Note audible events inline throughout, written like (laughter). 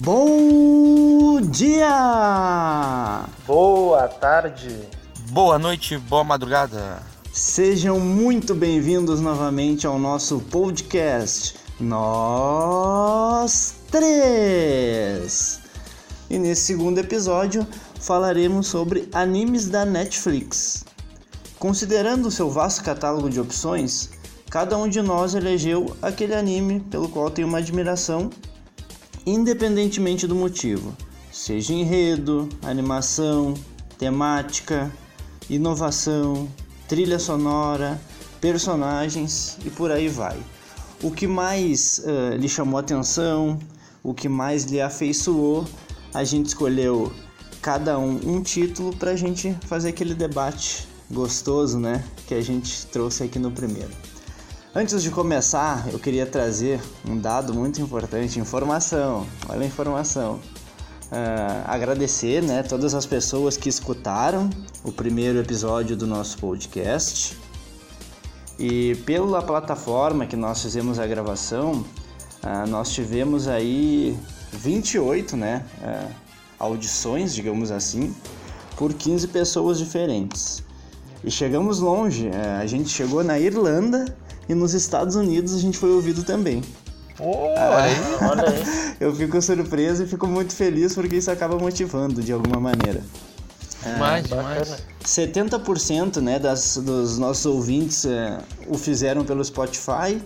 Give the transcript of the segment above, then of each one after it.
Bom dia! Boa tarde! Boa noite, boa madrugada! Sejam muito bem-vindos novamente ao nosso podcast Nós Três! E nesse segundo episódio falaremos sobre animes da Netflix. Considerando o seu vasto catálogo de opções, cada um de nós elegeu aquele anime pelo qual tem uma admiração, independentemente do motivo, seja enredo, animação, temática, inovação, trilha sonora, personagens e por aí vai. O que mais uh, lhe chamou atenção, o que mais lhe afeiçoou, a gente escolheu cada um um título para a gente fazer aquele debate gostoso, né? Que a gente trouxe aqui no primeiro. Antes de começar, eu queria trazer um dado muito importante, informação. Olha a informação. Uh, agradecer, né, todas as pessoas que escutaram o primeiro episódio do nosso podcast. E pela plataforma que nós fizemos a gravação, uh, nós tivemos aí 28, né, uh, audições, digamos assim, por 15 pessoas diferentes. E chegamos longe, a gente chegou na Irlanda e nos Estados Unidos a gente foi ouvido também. Oh, aí, olha aí. (laughs) Eu fico surpreso e fico muito feliz porque isso acaba motivando de alguma maneira. Mais, é, mais. 70% né, das, dos nossos ouvintes é, o fizeram pelo Spotify,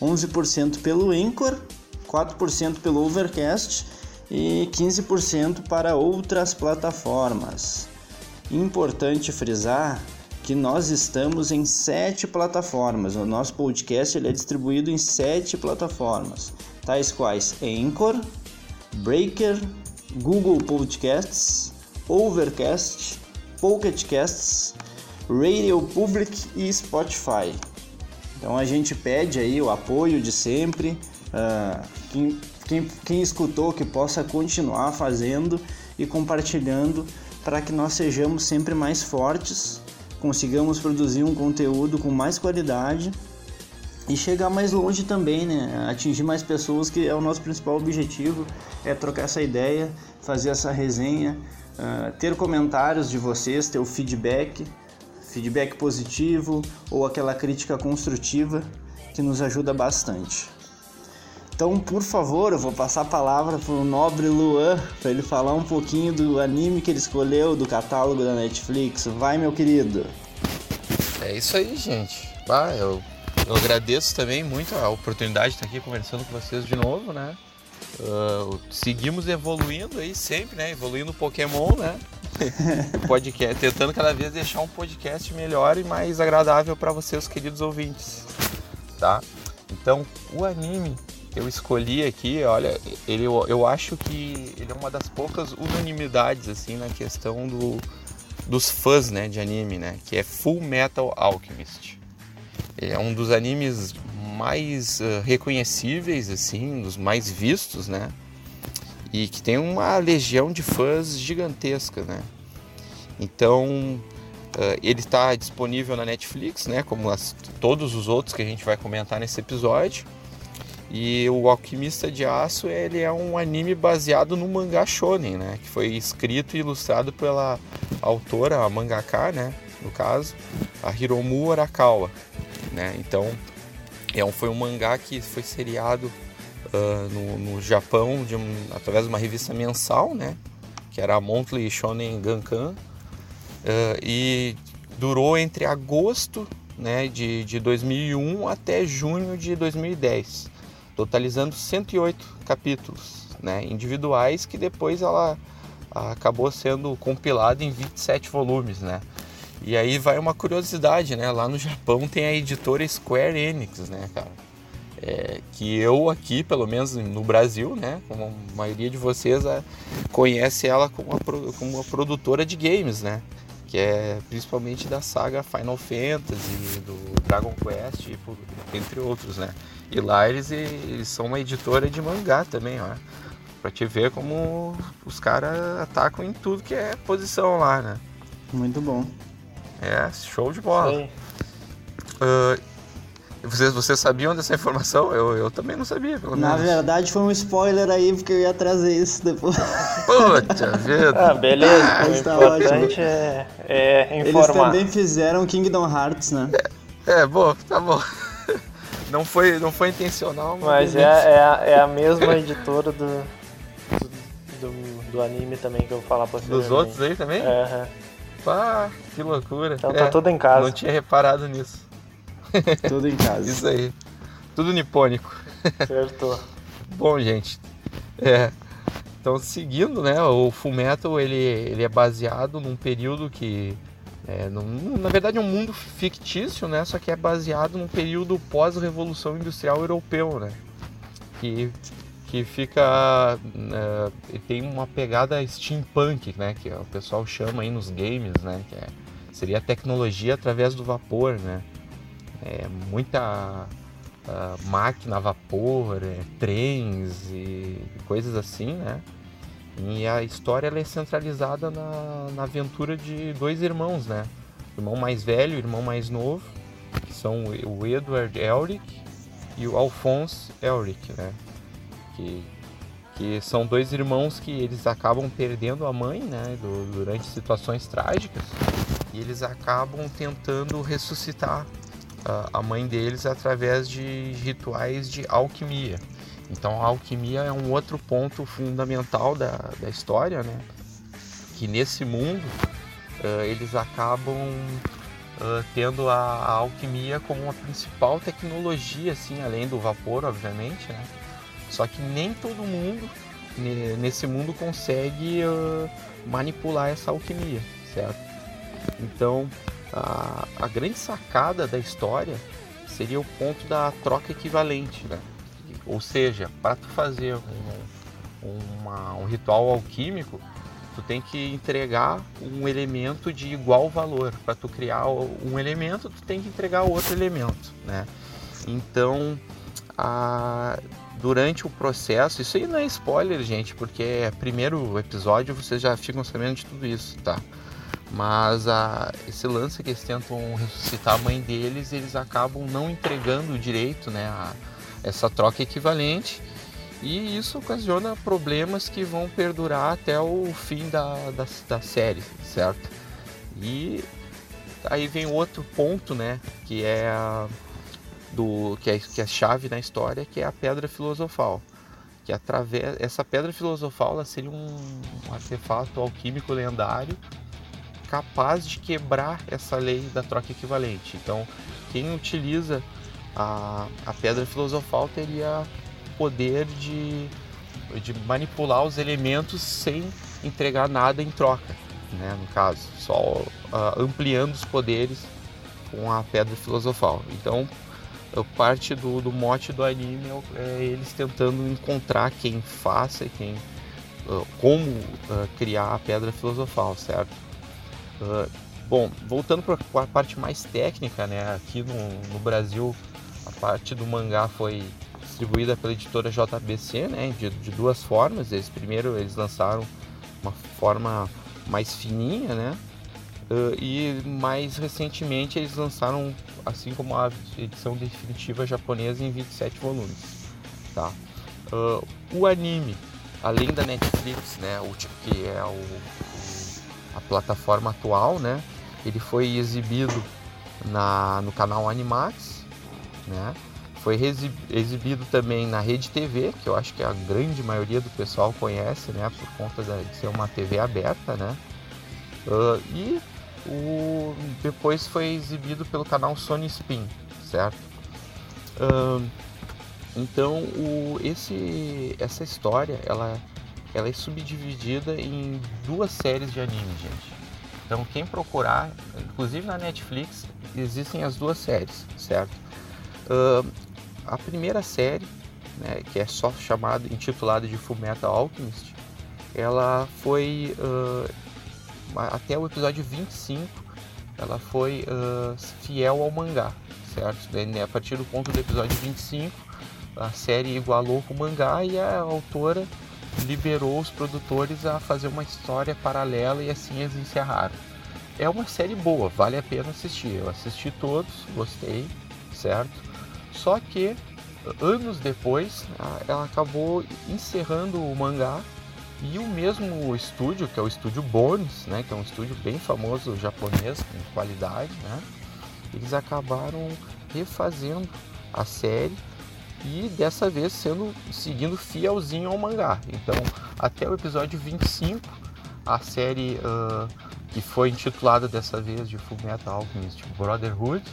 11% pelo Anchor, 4% pelo Overcast e 15% para outras plataformas. Importante frisar que nós estamos em sete plataformas. O nosso podcast ele é distribuído em sete plataformas, tais quais Anchor, Breaker, Google Podcasts, Overcast, Pocket Casts, Radio Public e Spotify. Então a gente pede aí o apoio de sempre. Uh, quem, quem, quem escutou que possa continuar fazendo e compartilhando para que nós sejamos sempre mais fortes consigamos produzir um conteúdo com mais qualidade e chegar mais longe também, né? Atingir mais pessoas, que é o nosso principal objetivo, é trocar essa ideia, fazer essa resenha, uh, ter comentários de vocês, ter o feedback, feedback positivo ou aquela crítica construtiva que nos ajuda bastante. Então, por favor, eu vou passar a palavra para o nobre Luan para ele falar um pouquinho do anime que ele escolheu do catálogo da Netflix. Vai, meu querido. É isso aí, gente. Ah, eu, eu agradeço também muito a oportunidade de estar aqui conversando com vocês de novo, né? Uh, seguimos evoluindo aí sempre, né? Evoluindo o Pokémon, né? (laughs) podcast, tentando cada vez deixar um podcast melhor e mais agradável para vocês, queridos ouvintes, tá? Então, o anime eu escolhi aqui, olha, ele, eu, eu acho que ele é uma das poucas unanimidades assim na questão do, dos fãs, né, de anime, né, que é Full Metal Alchemist. Ele é um dos animes mais uh, reconhecíveis assim, dos mais vistos, né? E que tem uma legião de fãs gigantesca, né? Então, uh, ele está disponível na Netflix, né? Como as, todos os outros que a gente vai comentar nesse episódio. E o Alquimista de Aço ele é um anime baseado no mangá shonen, né? Que foi escrito e ilustrado pela autora, a mangaka, né? No caso, a Hiromu Arakawa, né? Então, é um, foi um mangá que foi seriado uh, no, no, Japão de um, através de uma revista mensal, né? Que era a Monthly Shonen Gankan. Uh, e durou entre agosto né, de, de 2001 até junho de 2010 totalizando 108 capítulos né, individuais que depois ela acabou sendo compilada em 27 volumes, né? E aí vai uma curiosidade, né? Lá no Japão tem a editora Square Enix, né, cara? É, que eu aqui, pelo menos no Brasil, né, como a maioria de vocês a, conhece ela como como uma produtora de games, né? Que é principalmente da saga Final Fantasy, do Dragon Quest, entre outros, né? E lá eles, eles são uma editora de mangá também, ó. Pra te ver como os caras atacam em tudo que é posição lá, né? Muito bom. É, show de bola. Uh, Vocês, vocês sabiam dessa informação? Eu, eu também não sabia, pelo Na menos. verdade foi um spoiler aí, porque eu ia trazer isso depois. Puta vida. Ah, beleza. Mas o tá importante é, é Eles informar. também fizeram Kingdom Hearts, né? É, bom, tá bom. Não foi, não foi intencional, Mas é, beleza. é, a, é a mesma (laughs) editora do, do, do anime também que eu vou falar pra vocês. Dos outros aí também? Aham. Pá, que loucura. Então É, tá tudo em casa. Não tinha reparado nisso. (laughs) Tudo em casa. Isso aí. Tudo nipônico. Acertou. (laughs) Bom, gente. É. Então, seguindo, né? O Fullmetal ele, ele é baseado num período que. É, na verdade, é um mundo fictício, né? Só que é baseado num período pós-revolução industrial europeu, né? Que, que fica. ele tem uma pegada steampunk, né? Que o pessoal chama aí nos games, né? Que é, seria a tecnologia através do vapor, né? É, muita ah, máquina a vapor, é, trens e coisas assim, né? E a história é centralizada na, na aventura de dois irmãos, né? O irmão mais velho e irmão mais novo, que são o Edward Elric e o Alphonse Elric, né? Que, que são dois irmãos que eles acabam perdendo a mãe, né? do- durante situações trágicas e eles acabam tentando ressuscitar a- a mãe deles através de rituais de alquimia. Então a alquimia é um outro ponto fundamental da, da história, né? Que nesse mundo eh, eles acabam eh, tendo a, a alquimia como a principal tecnologia, assim, além do vapor, obviamente, né? Só que nem todo mundo ne- nesse mundo consegue eh, manipular essa alquimia, certo? Então a, a grande sacada da história seria o ponto da troca equivalente, né? Ou seja, para tu fazer um, uma- um ritual alquímico, tu tem que entregar um elemento de igual valor. Para tu criar um elemento, tu tem que entregar outro elemento, né? Então, a- durante o processo, isso aí não é spoiler, gente, porque é primeiro episódio, vocês já ficam sabendo de tudo isso, tá? Mas a, esse lance que eles tentam ressuscitar a mãe deles, eles acabam não entregando direito, né? a- essa troca equivalente. E isso ocasiona problemas que vão perdurar até o fim da, da, da série, certo? E aí vem outro ponto, né? Que é a, do que é, que é a chave na história, que é a pedra filosofal. Que através essa pedra filosofal ela seria um, um artefato alquímico lendário capaz de quebrar essa lei da troca equivalente. Então, quem utiliza a, a pedra filosofal teria poder de, de manipular os elementos sem entregar nada em troca, né? no caso, só ah, ampliando os poderes com a pedra filosofal. Então, parte do, do mote do anime é é eles tentando encontrar quem faça quem ah, como ah, criar a pedra filosofal, certo? Bom, voltando para a parte mais técnica, né? Aqui no, no Brasil, parte do mangá foi distribuída pela editora JBC, né? De, de duas formas. Eles primeiro eles lançaram uma forma mais fininha, né? Ah, e mais recentemente eles lançaram, assim como a edição definitiva japonesa, em 27 volumes, tá? Ah, o anime, além da Netflix, né? O, que é o- a plataforma atual, né? Ele foi exibido na, no canal Animax, né? Foi exibido também na Rede TV, que eu acho que a grande maioria do pessoal conhece, né? Por conta de ser uma TV aberta, né? Ah, e o, depois foi exibido pelo canal Sony Spin, certo? Ah, então, o, esse, essa história, ela, ela é subdividida em duas séries de anime, gente. Então, quem procurar, inclusive na Netflix, existem as duas séries, certo? Ah, a primeira série, né, que é só chamada, intitulada de Fullmetal Alchemist, ela foi ah, até o episódio 25, ela foi ah, fiel ao mangá, certo? Né, A partir do ponto do episódio 25, a série igualou com o mangá e a autora liberou os produtores a fazer uma história paralela e assim eles encerraram. É uma série boa, vale a pena assistir. Eu assisti todos, gostei, certo? Só que anos depois ela acabou encerrando o mangá e o mesmo estúdio, que é o estúdio Bones, né, que é um estúdio bem famoso japonês com qualidade, né, eles acabaram refazendo a série e dessa vez sendo seguindo fielzinho ao mangá. Então, até o episódio 25, a série uh, que foi intitulada dessa vez de Fullmetal Alchemist Brotherhood,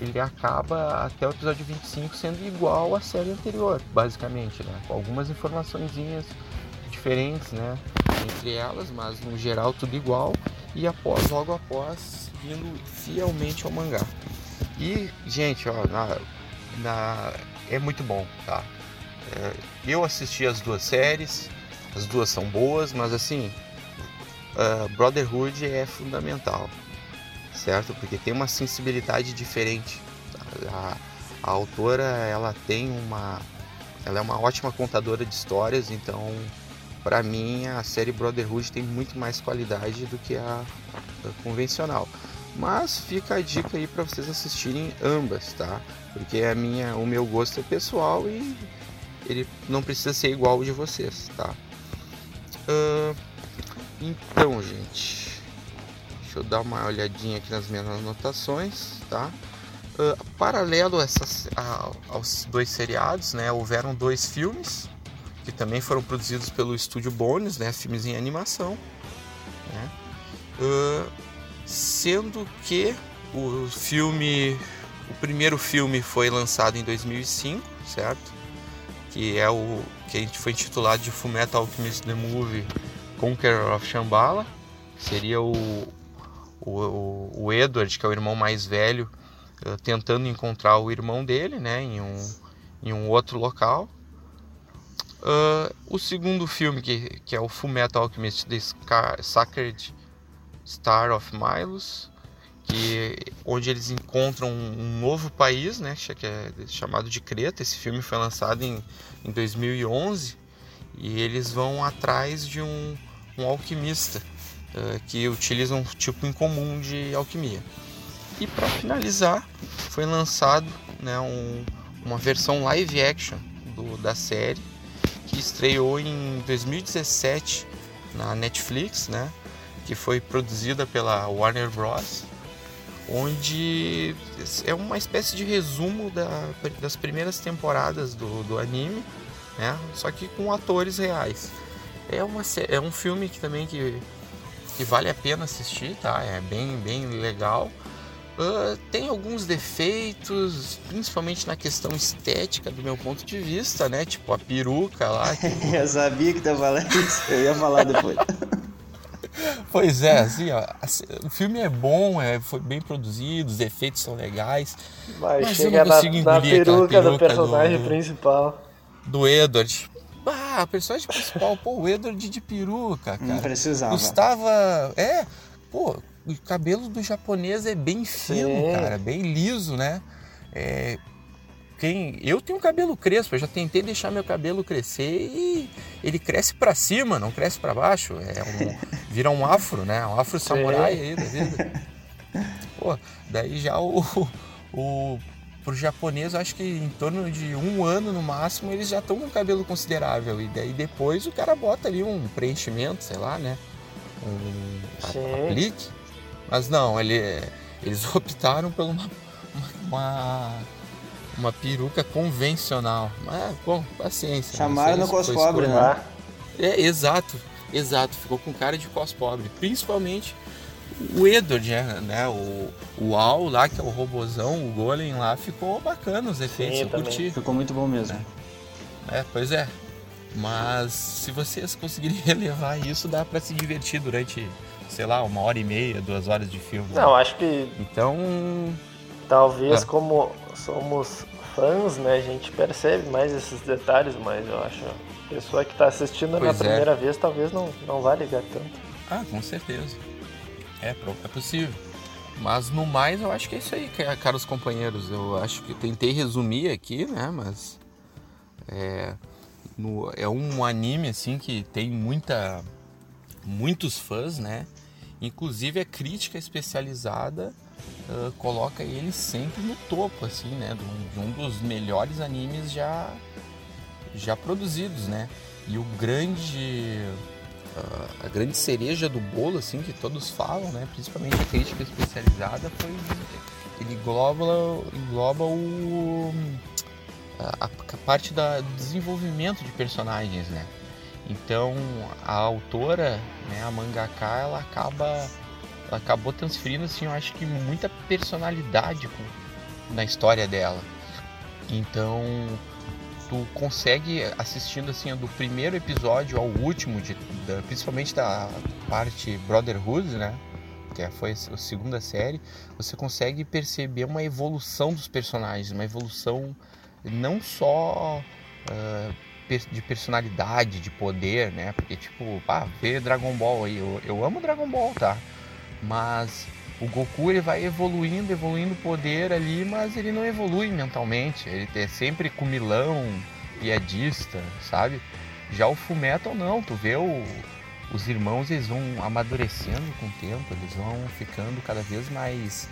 ele acaba até o episódio 25 sendo igual à série anterior, basicamente, né? Com algumas informaçõezinhas diferentes, né? Entre elas, mas no geral tudo igual e após, logo após, vindo fielmente ao mangá. E, gente, ó, na, na, é muito bom, tá? É, eu assisti as duas séries, as duas são boas, mas assim, uh, Brotherhood é fundamental, certo? Porque tem uma sensibilidade diferente. A, a autora, ela tem uma, ela é uma ótima contadora de histórias, então para mim a série Brotherhood tem muito mais qualidade do que a, a convencional. Mas fica a dica aí para vocês assistirem ambas, tá? Porque a minha, o meu gosto é pessoal e ele não precisa ser igual ao de vocês, tá? Uh, então, gente, eu dar uma olhadinha aqui nas minhas anotações, tá? Uh, paralelo a essas, a, aos dois seriados, né, houveram dois filmes que também foram produzidos pelo estúdio Bones, né, filmes em animação, né? Uh, sendo que o filme, o primeiro filme foi lançado em 2005, certo? Que é o que a gente foi intitulado de Fullmetal Alchemist The Movie Conqueror of Shambhala, seria o, o, o Edward, que é o irmão mais velho, eh, tentando encontrar o irmão dele, né, em um, em um outro local. Uh, o segundo filme, que, que é o Fullmetal Alchemist The Sacred Star of Milos, que, onde eles encontram um novo país, né, que é chamado de Creta. Esse filme foi lançado em, em 2011 e eles vão atrás de um, um alquimista que utiliza um tipo incomum de alquimia. E para finalizar, foi lançado né, um, uma versão live action do, da série que estreou em 2017 na Netflix, né, que foi produzida pela Warner Bros. Onde é uma espécie de resumo da, das primeiras temporadas do, do anime, né? só que com atores reais. É, uma, é um filme que também que, que vale a pena assistir, tá? É bem, bem legal. Uh, tem alguns defeitos, principalmente na questão estética do meu ponto de vista, né? Tipo a peruca lá. Que... (laughs) eu sabia que ia falar isso, eu ia falar depois. (laughs) pois é, assim, ó, assim, o filme é bom, é, foi bem produzido, os efeitos são legais. Mas, mas chega eu não consigo na, na peruca, peruca do personagem do, principal. Do Edward. Ah, o personagem principal, pô, o Edward de peruca, cara. Não precisava. Gustava. É, pô, o cabelo do japonês é bem fino, Sim. cara, bem liso, né? É, quem eu tenho cabelo crespo, eu já tentei deixar meu cabelo crescer e ele cresce para cima, não cresce para baixo. É um, (laughs) vira um afro, né? Um afro samurai aí da vida. Pô, daí já o, o pro japonês, acho que em torno de um ano no máximo eles já estão com cabelo considerável. E daí depois o cara bota ali um preenchimento, sei lá, né? Um aplique. Mas não, ele, eles (laughs) optaram por uma, uma uma peruca convencional. Mas, bom, paciência. Né? Chamaram no cos pobre, né? É, exato, exato. Ficou com cara de cos pobre. Principalmente o Edward, né? O, o Al lá, que é o robozão, o Golem lá, ficou bacana os efeitos, Sim, eu curti. Ficou muito bom mesmo. É. é, pois é. Mas se vocês conseguirem (laughs) relevar isso, dá para se divertir durante, sei lá, uma hora e meia, duas horas de filme. Não, né? acho que. Então. Talvez ah. como somos fãs, né, a gente percebe mais esses detalhes, mas eu acho a pessoa que está assistindo pois na é. primeira vez talvez não, não vá ligar tanto. Ah, com certeza. É, é possível. Mas no mais eu acho que é isso aí, caros companheiros. Eu acho que tentei resumir aqui, né? Mas é, no, é um anime assim que tem muita, muitos fãs, né? Inclusive a crítica especializada uh, coloca ele sempre no topo, assim, né? De um, dos melhores animes já, já produzidos, né? E o grande a grande cereja do bolo, assim, que todos falam, né? Principalmente a crítica especializada, foi ele engloba, engloba o a, a parte da, do desenvolvimento de personagens, né? Então a autora, né, a mangaka, ela acaba ela acabou transferindo assim, eu acho que muita personalidade na história dela. Então tu consegue assistindo assim do primeiro episódio ao último, de, da, principalmente da parte Brotherhood, né? Que foi a segunda série, você consegue perceber uma evolução dos personagens, uma evolução não só uh, de personalidade, de poder, né? Porque, tipo, ah, ver Dragon Ball aí, eu, eu amo Dragon Ball, tá? Mas o Goku ele vai evoluindo, evoluindo o poder ali, mas ele não evolui mentalmente. Ele é sempre comilão, piadista, sabe? Já o Fullmetal não, tu vê o, os irmãos eles vão amadurecendo com o tempo, eles vão ficando cada vez mais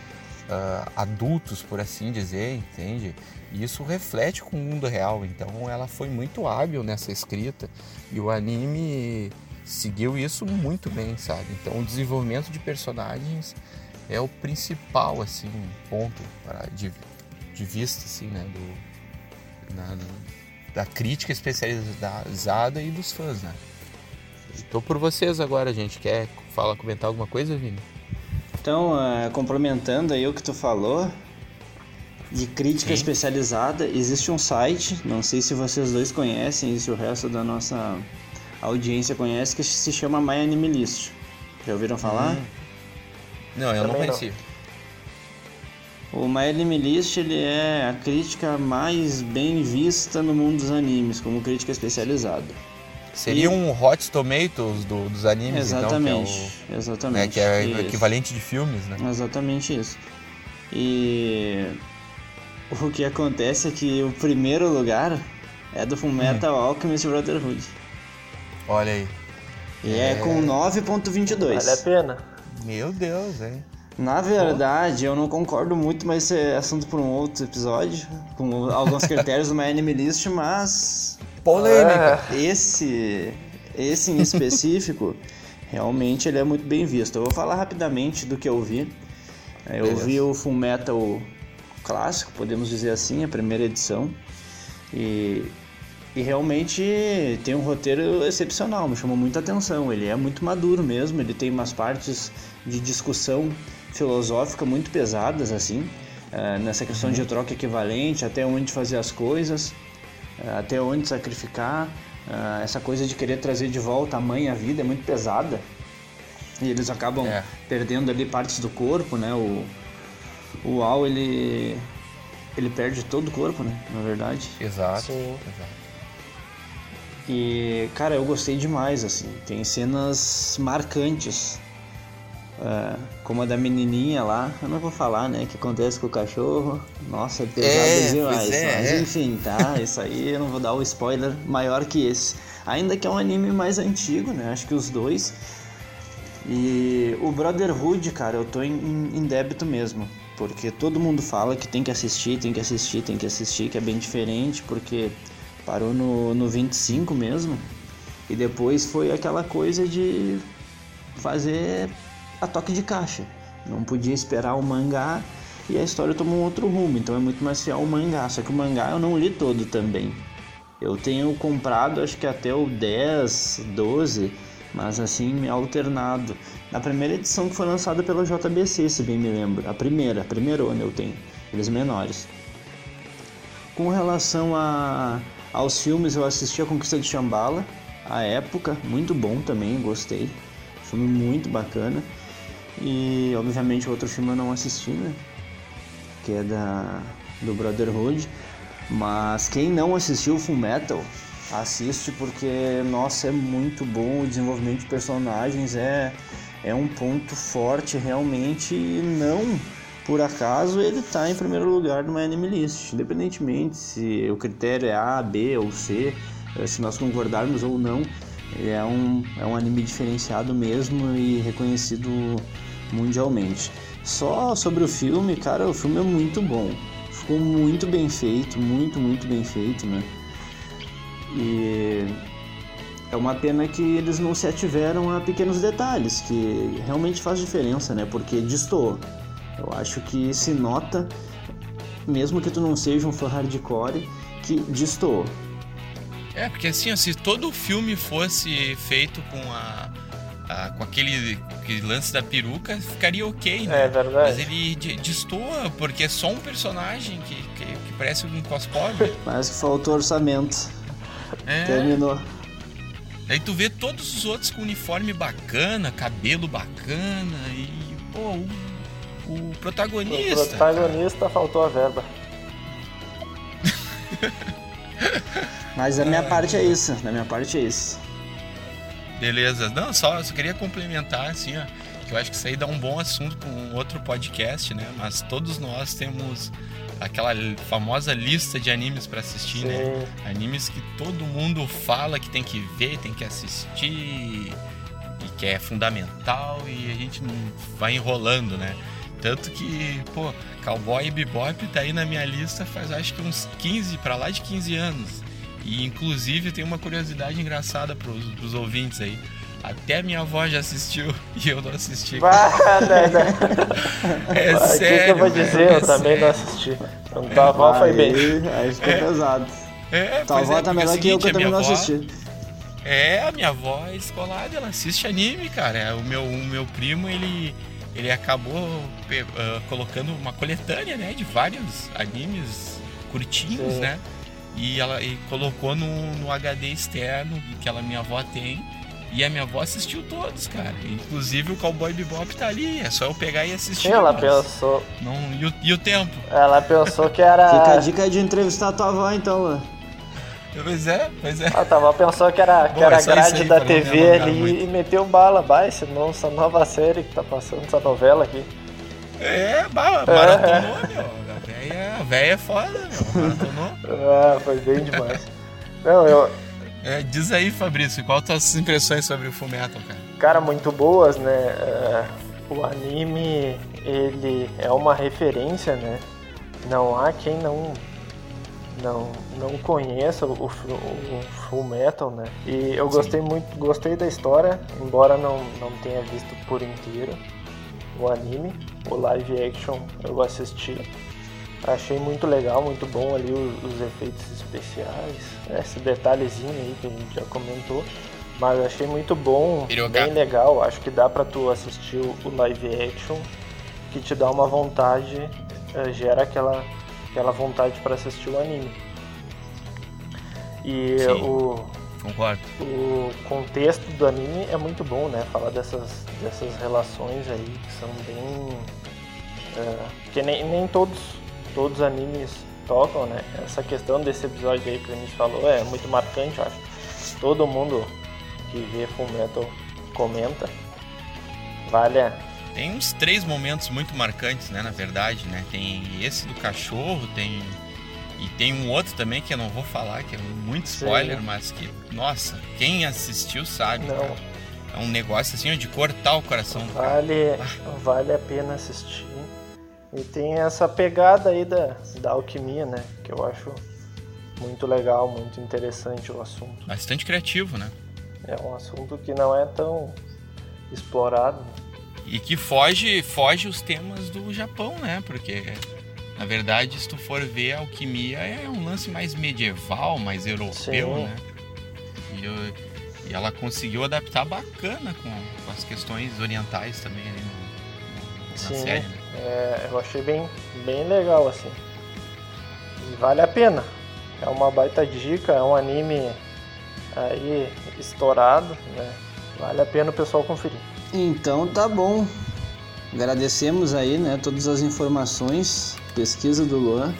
uh, adultos, por assim dizer, entende? E isso reflete com o mundo real. Então ela foi muito hábil nessa escrita e o anime seguiu isso muito bem, sabe? Então o desenvolvimento de personagens é o principal assim ponto para de, de vista assim, né, do na, da crítica especializada e dos fãs, né? Estou por vocês agora, gente. Quer falar, comentar alguma coisa, Vini? Então, uh, complementando aí o que tu falou, de crítica Sim. especializada, existe um site, não sei se vocês dois conhecem e se o resto da nossa audiência conhece, que se chama My Anime List. Já ouviram falar? Hum. Não, eu Também não conheci. Não. O My Anime List ele é a crítica mais bem vista no mundo dos animes, como crítica especializada. Seria e... um Hot Tomatoes do, dos animes, exatamente, então, que é o, exatamente. Né, que é o equivalente de filmes, né? Exatamente isso. E o que acontece é que o primeiro lugar é do Fullmetal hum. Alchemist Brotherhood. Olha aí. E é, é com 9.22. Vale a pena. Meu Deus, hein? Na verdade, eu não concordo muito, mas isso é assunto para um outro episódio, com alguns (laughs) critérios My Anime List, mas polêmica. É. Esse, esse em específico, (laughs) realmente ele é muito bem visto. Eu vou falar rapidamente do que eu vi. Eu Beleza. vi o Full Metal clássico, podemos dizer assim, a primeira edição. E, e realmente tem um roteiro excepcional, me chamou muita atenção. Ele é muito maduro mesmo, ele tem umas partes de discussão filosófica muito pesadas, assim, uh, nessa questão de troca equivalente, até onde fazer as coisas. Eh, até onde sacrificar. Eh, essa coisa de querer trazer de volta a mãe à vida é muito pesada. E eles acabam é. perdendo ali partes do corpo, né? O, o Al, ele, ele perde todo o corpo, né? Na verdade. Exato. Exato. E, cara, eu gostei demais, assim. Tem cenas marcantes é, como a da menininha lá, eu não vou falar, né, o que acontece com o cachorro. Nossa, é pesado é, demais. É, mas é. enfim, tá? Isso aí eu não vou dar o spoiler maior que esse. Ainda que é um anime mais antigo, né? Acho que os dois. E o Brotherhood, cara, eu tô em, em débito mesmo. Porque todo mundo fala que tem que assistir, tem que assistir, tem que assistir, que é bem diferente, porque parou no, no 25 mesmo. E depois foi aquela coisa de fazer a toque de caixa. Não podia esperar o mangá e a história tomou um outro rumo, então é muito mais fiel ao mangá. Só que o mangá eu não li todo também. Eu tenho comprado acho que até o 10, 12, mas assim alternado. Na primeira edição que foi lançada pela JBC, se bem me lembro. A primeira, a primeira eu tenho, eles menores. Com relação a, aos filmes, eu assisti A Conquista de Shambhala, a época, muito bom também, gostei. Filme muito bacana. E obviamente outro filme eu não assisti, né? Que é da do Brotherhood. Mas quem não assistiu Full Metal, assiste porque nossa, é muito bom, o desenvolvimento de personagens é é um ponto forte realmente e não por acaso ele está em primeiro lugar no Anime List, independentemente se o critério é A, B ou C, eh, se nós concordarmos ou não, é um, é um anime diferenciado mesmo e reconhecido mundialmente. Só sobre o filme, cara, o filme é muito bom. Ficou muito bem feito, muito, muito bem feito, né? E é uma pena que eles não se ativeram a pequenos detalhes, que realmente faz diferença, né? Porque distou. Eu acho que se nota, mesmo que tu não seja um fã hardcore, que distou. É, porque assim, se todo o filme fosse feito com a, a, com aquele, aquele, lance da peruca, ficaria ok, né? É verdade. Mas ele destoa, porque é só um personagem que, que, que parece um cospobre. (laughs) Mas faltou orçamento. É. Terminou. Aí tu vê todos os outros com uniforme bacana, cabelo bacana e, pô, o, protagonista. O protagonista faltou a verba. (laughs) Mas da minha parte é isso, da minha parte é isso. Beleza. Não, só, só queria complementar, assim, ó, que eu acho que isso aí dá um bom assunto com um outro podcast, né? Mas todos nós temos aquela famosa lista de animes para assistir, né? Sim. né? Animes que todo mundo fala que tem que ver, tem que assistir e que é fundamental e a gente não vai enrolando, né? Tanto que, pô, Cowboy Bebop tá aí na minha lista faz acho que uns 15, para lá de 15 anos. E inclusive tem uma curiosidade engraçada pros, pros ouvintes aí. Até minha avó já assistiu (laughs) e eu não assisti. Bah, não, não. (laughs) É ah, sério. O que, eu vou dizer? É eu também não assisti. Então tua avó foi bem. Aí ficou é. pesado. É, tua avó é, tá melhor que eu que eu também não assisti. É, a minha avó é escolada, ela assiste anime, cara. O meu, o meu primo, ele, ele acabou uh, colocando uma coletânea, né, de vários animes curtinhos, Sim. né? E ela e colocou no, no HD externo que ela minha avó tem. E a minha avó assistiu todos, cara. Inclusive o Cowboy Bebop tá ali. É só eu pegar e assistir. Sim, ela pensou. Não, e, o, e o tempo? Ela pensou que era. Fica a dica de entrevistar a tua avó então, Lã. Pois é, pois é. A tua avó pensou que era, Bom, que era grade aí, da TV ali muito. e meteu bala. Bah, esse não, essa nova série que tá passando, essa novela aqui. É, bah, maratonou, é. (laughs) meu véia, a véia é foda, meu. Maratonou. ah, foi bem demais. Não, eu. É, diz aí, Fabrício, qual as tuas impressões sobre o Fullmetal, cara? Cara, muito boas, né? É, o anime, ele é uma referência, né? Não há quem não não, não conheça o, o, o Full Metal, né? E eu gostei Sim. muito, gostei da história, embora não, não tenha visto por inteiro o anime. O live action eu assisti. Achei muito legal, muito bom ali os, os efeitos especiais, esse detalhezinho aí que a gente já comentou. Mas achei muito bom, bem legal. Acho que dá pra tu assistir o live action, que te dá uma vontade, eh, gera aquela, aquela vontade para assistir o anime. E Sim, o, concordo. o contexto do anime é muito bom, né? Falar dessas, dessas relações aí que são bem. Uh, que nem, nem todos todos os animes tocam, né? Essa questão desse episódio aí que a gente falou é muito marcante, acho. Todo mundo que vê Full Metal comenta. Vale a... Tem uns três momentos muito marcantes, né? Na verdade, né? Tem esse do cachorro, tem e tem um outro também que eu não vou falar, que é muito spoiler, Sim. mas que, nossa, quem assistiu sabe. Não. Cara. É um negócio assim de cortar o coração vale, do cara. Ah. Vale a pena assistir. E tem essa pegada aí da, da alquimia, né? Que eu acho muito legal, muito interessante o assunto. Bastante criativo, né? É um assunto que não é tão explorado. E que foge, foge os temas do Japão, né? Porque, na verdade, se tu for ver, a alquimia é um lance mais medieval, mais europeu, Sim. né? E, e, ela conseguiu adaptar bacana com, com as questões orientais também ali no, na Sim. série, né? É, eu achei bem, bem legal assim. E vale a pena. É uma baita dica, é um anime aí estourado, né? Vale a pena o pessoal conferir. Então tá bom. Agradecemos aí, né, todas as informações, pesquisa do Luan.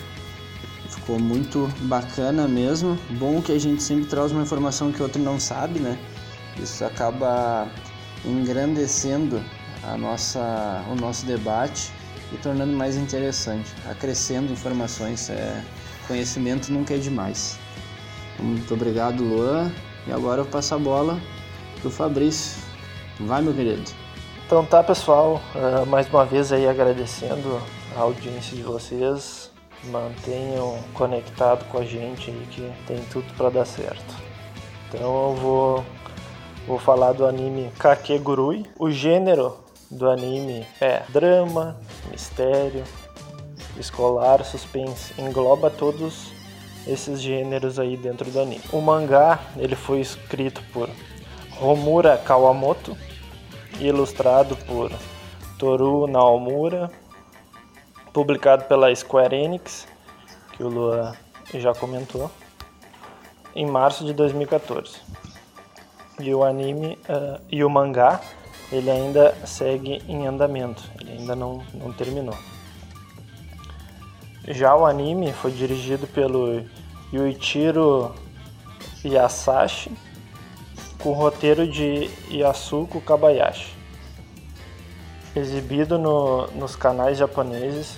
Ficou muito bacana mesmo. Bom que a gente sempre traz uma informação que outro não sabe, né? Isso acaba engrandecendo a nossa, o nosso debate e tornando mais interessante, acrescendo informações. É, conhecimento nunca é demais. Muito obrigado, Luan. E agora eu passo a bola pro Fabrício. Vai, meu querido. Então tá pessoal, uh, mais uma vez aí agradecendo a audiência de vocês. Mantenham conectado com a gente aí que tem tudo para dar certo. Então eu vou, vou falar do anime Kakegurui. O gênero do anime é drama, mistério, escolar, suspense. Engloba todos esses gêneros aí dentro do anime. O mangá ele foi escrito por Homura Kawamoto ilustrado por Toru Naomura, publicado pela Square Enix, que o Luan já comentou, em março de 2014. E o anime uh, e o mangá ele ainda segue em andamento, ele ainda não, não terminou. Já o anime foi dirigido pelo Yuichiro Yasashi com roteiro de Yasuko Kabayashi. Exibido no, nos canais japoneses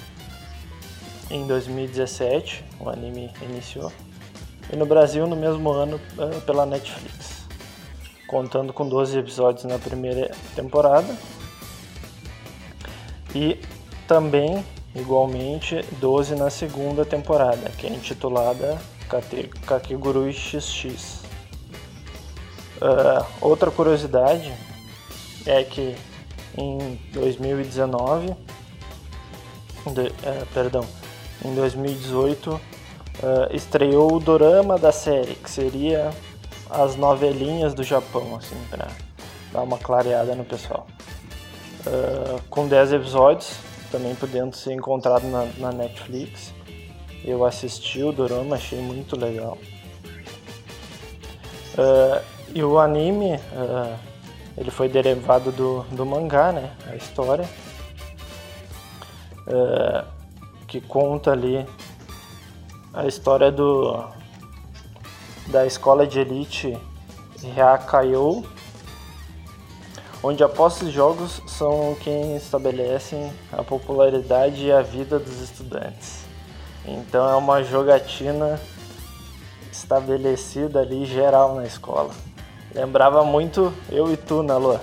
em 2017, o anime iniciou, e no Brasil no mesmo ano eh, pela Netflix, contando com 12 episódios na primeira temporada e também, igualmente, 12 na segunda temporada, que é intitulada Kakegurui XX. Uh, outra curiosidade é que em 2019, de, uh, perdão, em 2018 uh, é, estreou o dorama da série, que seria as novelinhas do Japão, assim, para dar uma clareada no pessoal. Uh, com 10 episódios, também podendo ser encontrado na, na Netflix. Eu assisti o dorama, achei muito legal. Uh, e o anime, uh, ele foi derivado do, do mangá, né? A história. Uh, que conta ali a história do da escola de elite Hyakaiou, onde após os jogos são quem estabelecem a popularidade e a vida dos estudantes. Então é uma jogatina estabelecida ali geral na escola. Lembrava muito eu e tu, né, Lua?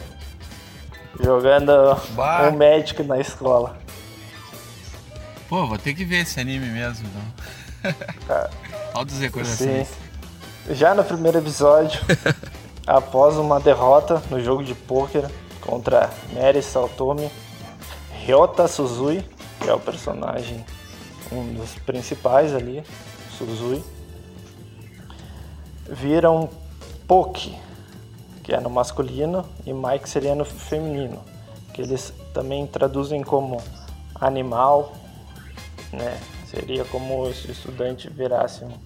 Jogando bah. um médico na escola. Pô, vou ter que ver esse anime mesmo, então. (laughs) Ah, Altas recordações. Sim. Já no primeiro episódio, (laughs) após uma derrota no jogo de pôquer contra Mary Saltomi, Ryota Suzui, que é o personagem, um dos principais ali, Suzui, vira um Poke, que é no masculino, e Mike seria no feminino, que eles também traduzem como animal, né? Seria como se o estudante virasse um,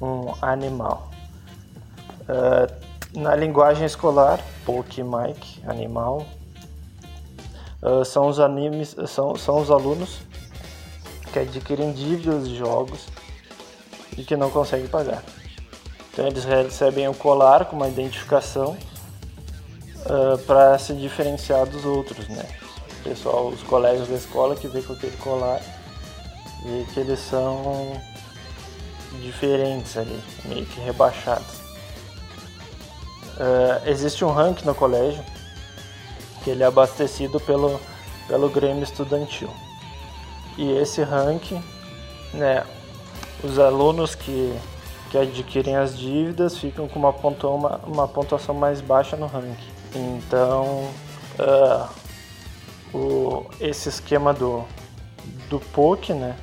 um animal. Uh, na linguagem escolar, Poke Mike, animal, uh, são os animes, são, são os alunos que adquirem dívidas de jogos e que não conseguem pagar. Então eles recebem o colar com uma identificação uh, para se diferenciar dos outros, né? O pessoal, os colegas da escola que vê com aquele colar e que eles são diferentes ali, meio que rebaixados. Uh, existe um ranking no colégio que ele é abastecido pelo, pelo Grêmio Estudantil. E esse ranking, né, os alunos que que adquirem as dívidas ficam com uma, uma, uma pontuação mais baixa no ranking. Então, uh, o, esse esquema do, do POC, né,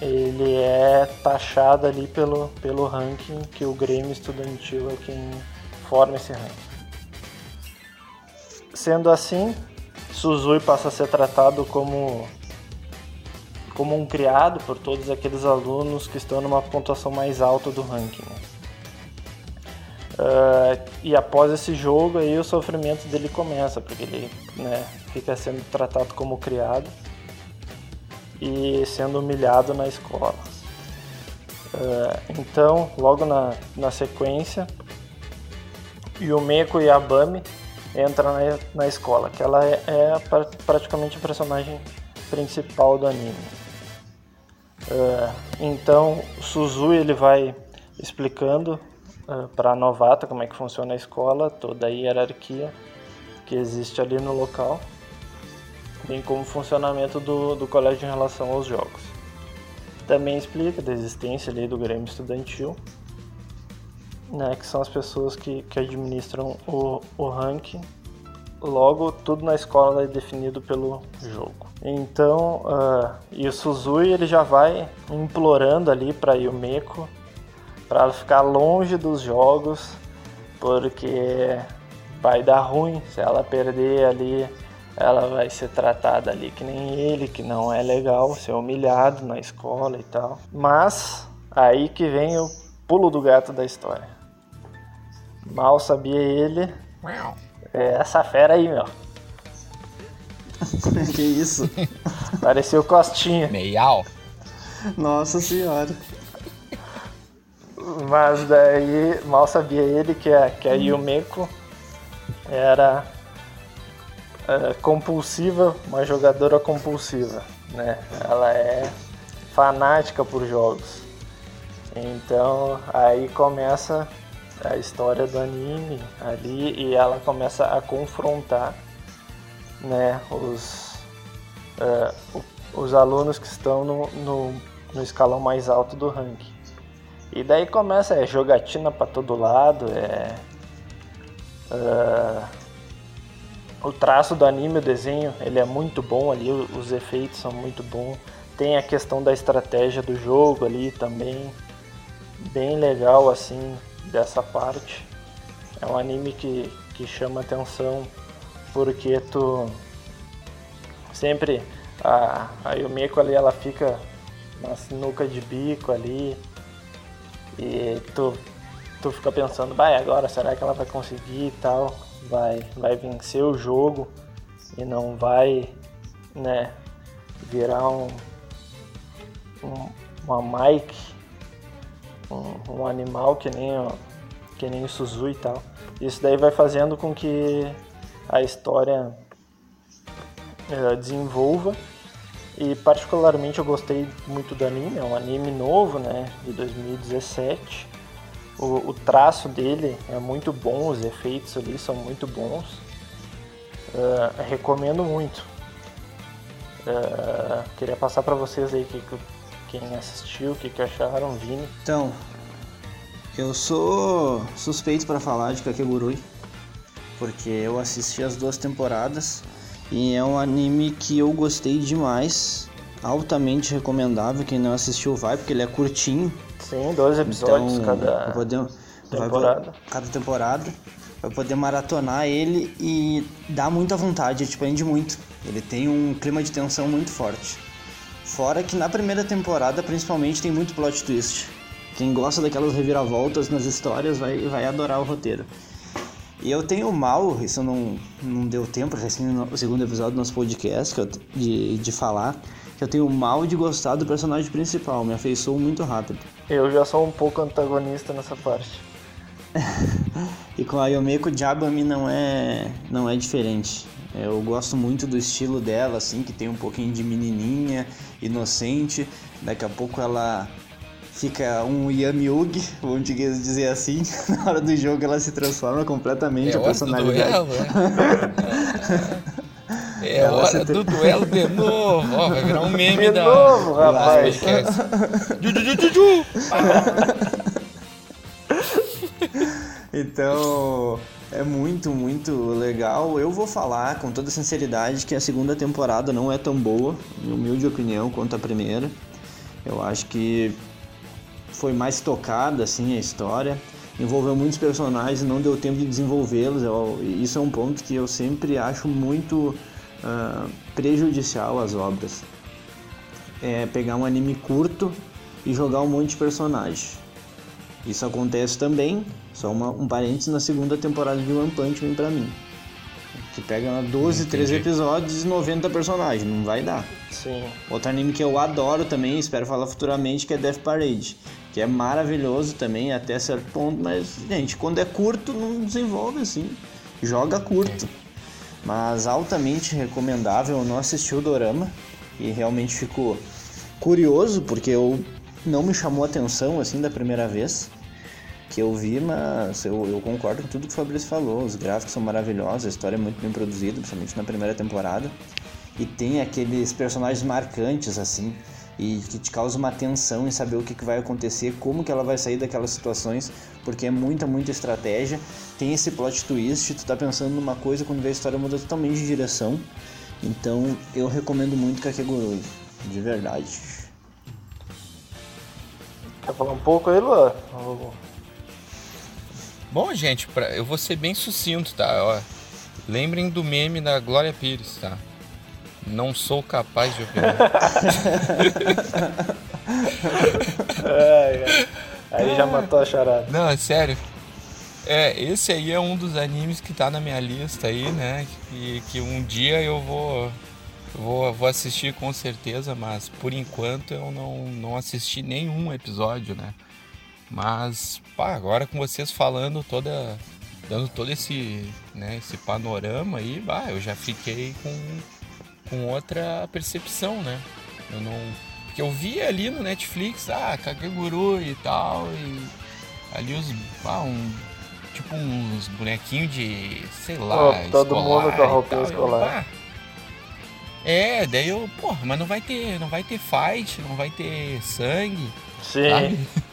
ele é taxado ali pelo, pelo ranking que o Grêmio Estudantil é quem forma esse ranking. Sendo assim, Suzui passa a ser tratado como como um criado por todos aqueles alunos que estão numa pontuação mais alta do ranking. Uh, e após esse jogo aí o sofrimento dele começa, porque ele né, fica sendo tratado como criado e sendo humilhado na escola. Uh, então, logo na, na sequência, Yumeko Yabami entra na, na escola, que ela é, é praticamente o personagem principal do anime. Uh, então, Suzui ele vai explicando uh, para a novata como é que funciona a escola, toda a hierarquia que existe ali no local, bem como o funcionamento do, do colégio em relação aos jogos. Também explica da existência ali do Grêmio Estudantil, né, que são as pessoas que, que administram o, o ranking. Logo, tudo na escola é definido pelo jogo. Então, uh, e o Suzui ele já vai implorando ali para Yumeko para ela ficar longe dos jogos, porque vai dar ruim se ela perder ali. Ela vai ser tratada ali que nem ele, que não é legal, ser humilhado na escola e tal. Mas aí que vem o pulo do gato da história. Mal sabia ele. É essa fera aí, meu. (laughs) que isso? Pareceu Costinha. Meial. Nossa senhora. Mas daí mal sabia ele que a, que a Yumeko era uh, compulsiva, uma jogadora compulsiva, né? Ela é fanática por jogos. Então aí começa a história do anime ali e ela começa a confrontar né, os, uh, os alunos que estão no, no, no, escalão mais alto do ranking. E daí começa é jogatina para todo lado, é uh, o traço do anime, o desenho, ele é muito bom ali, os efeitos são muito bons. Tem a questão da estratégia do jogo ali também, bem legal assim dessa parte. É um anime que, que chama atenção porque tu sempre a, a Yumeko ali ela fica na sinuca de bico ali e tu, tu fica pensando, vai agora será que ela vai conseguir e tal, vai, vai vencer o jogo e não vai né, virar um, um uma Mike, um, um animal que nem, que nem o Suzu e tal. Isso daí vai fazendo com que a história uh, desenvolva. E particularmente eu gostei muito do anime, é um anime novo, né, de 2017. O, o traço dele é muito bom, os efeitos ali são muito bons. Uh, recomendo muito. Uh, queria passar para vocês aí que, que, quem assistiu, o que, que acharam, Vini. Então, eu sou suspeito para falar de Kakegurui porque eu assisti as duas temporadas e é um anime que eu gostei demais, altamente recomendável. Quem não assistiu vai, porque ele é curtinho. Sim, dois episódios então, cada poder, temporada. Vai, cada temporada. Vai poder maratonar ele e dá muita vontade, te prende muito. Ele tem um clima de tensão muito forte. Fora que na primeira temporada, principalmente, tem muito plot twist. Quem gosta daquelas reviravoltas nas histórias vai, vai adorar o roteiro. E eu tenho mal, isso não, não deu tempo, assim, no segundo episódio do nosso podcast eu, de, de falar, que eu tenho mal de gostar do personagem principal, me afeiçoou muito rápido. Eu já sou um pouco antagonista nessa parte. (laughs) e com a Yomeko Jabami não é, não é diferente. Eu gosto muito do estilo dela, assim, que tem um pouquinho de menininha, inocente. Daqui a pouco ela fica um Yami Yugi, vamos dizer assim, (laughs) na hora do jogo ela se transforma completamente é a personalidade. Do duelo, é, (laughs) é ela hora do duelo de novo, ó, vai virar um meme de da... novo, rapaz. (laughs) então, é muito, muito legal. Eu vou falar com toda sinceridade que a segunda temporada não é tão boa, minha humilde opinião, quanto a primeira. Eu acho que foi mais tocada assim a história, envolveu muitos personagens e não deu tempo de desenvolvê-los. Isso é um ponto que eu sempre acho muito uh, prejudicial às obras. É pegar um anime curto e jogar um monte de personagem. Isso acontece também, só uma, um parênteses na segunda temporada de One Punch Man pra mim. Que pega 12, 13 episódios e 90 personagens, não vai dar. Sim. Outro anime que eu adoro também, espero falar futuramente, que é Death Parade que é maravilhoso também até certo ponto, mas, gente, quando é curto, não desenvolve assim. Joga curto. Mas altamente recomendável. Eu não assisti o Dorama e realmente ficou curioso, porque eu não me chamou atenção assim da primeira vez. que eu vi, mas eu, eu concordo com tudo que o Fabrício falou. Os gráficos são maravilhosos, a história é muito bem produzida, principalmente na primeira temporada. E tem aqueles personagens marcantes, assim, e que te causa uma tensão em saber o que, que vai acontecer, como que ela vai sair daquelas situações, porque é muita, muita estratégia. Tem esse plot twist, tu tá pensando numa coisa, quando vê a história muda totalmente de direção. Então eu recomendo muito Kakegurui, de verdade. Quer falar um pouco aí, Luan? Bom, gente, pra, eu vou ser bem sucinto, tá? Ó, lembrem do meme da Glória Pires, tá? Não sou capaz de opinar. (laughs) Aí já matou a charada. Não, é sério. É, esse aí é um dos animes que tá na minha lista aí, né? Que, que um dia eu vou, vou, vou assistir com certeza, mas por enquanto eu não, não assisti nenhum episódio, né? Mas, pá, agora com vocês falando toda. dando todo esse, né, esse panorama aí, bah, eu já fiquei com, com outra percepção, né? Eu não. Porque eu vi ali no Netflix, ah, Kakeguru e tal, e ali os. Ah, um, tipo uns bonequinhos de. sei lá. Oh, todo mundo com a roupinha escolar. É, daí eu, porra, mas não vai ter. Não vai ter fight, não vai ter sangue. Sim. Sabe? (laughs)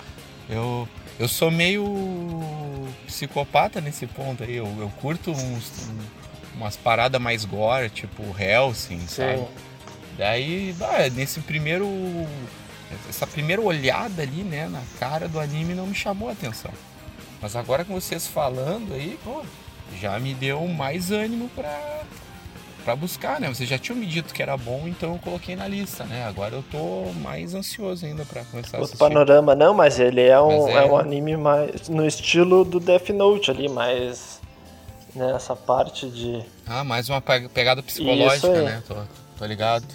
Eu, eu sou meio psicopata nesse ponto aí. Eu, eu curto uns, umas paradas mais gore, tipo Helsing, sabe? Daí, bah, nesse primeiro. Essa primeira olhada ali, né, na cara do anime não me chamou a atenção. Mas agora com vocês falando aí, pô, já me deu mais ânimo pra, para buscar, né? Vocês já tinham me dito que era bom, então eu coloquei na lista, né? Agora eu tô mais ansioso ainda para começar a assistir. O panorama não, mas ele é um, é... é... um anime mais no estilo do Death Note ali, mais nessa né, parte de Ah, mais uma pegada psicológica, né? Tô, tô ligado.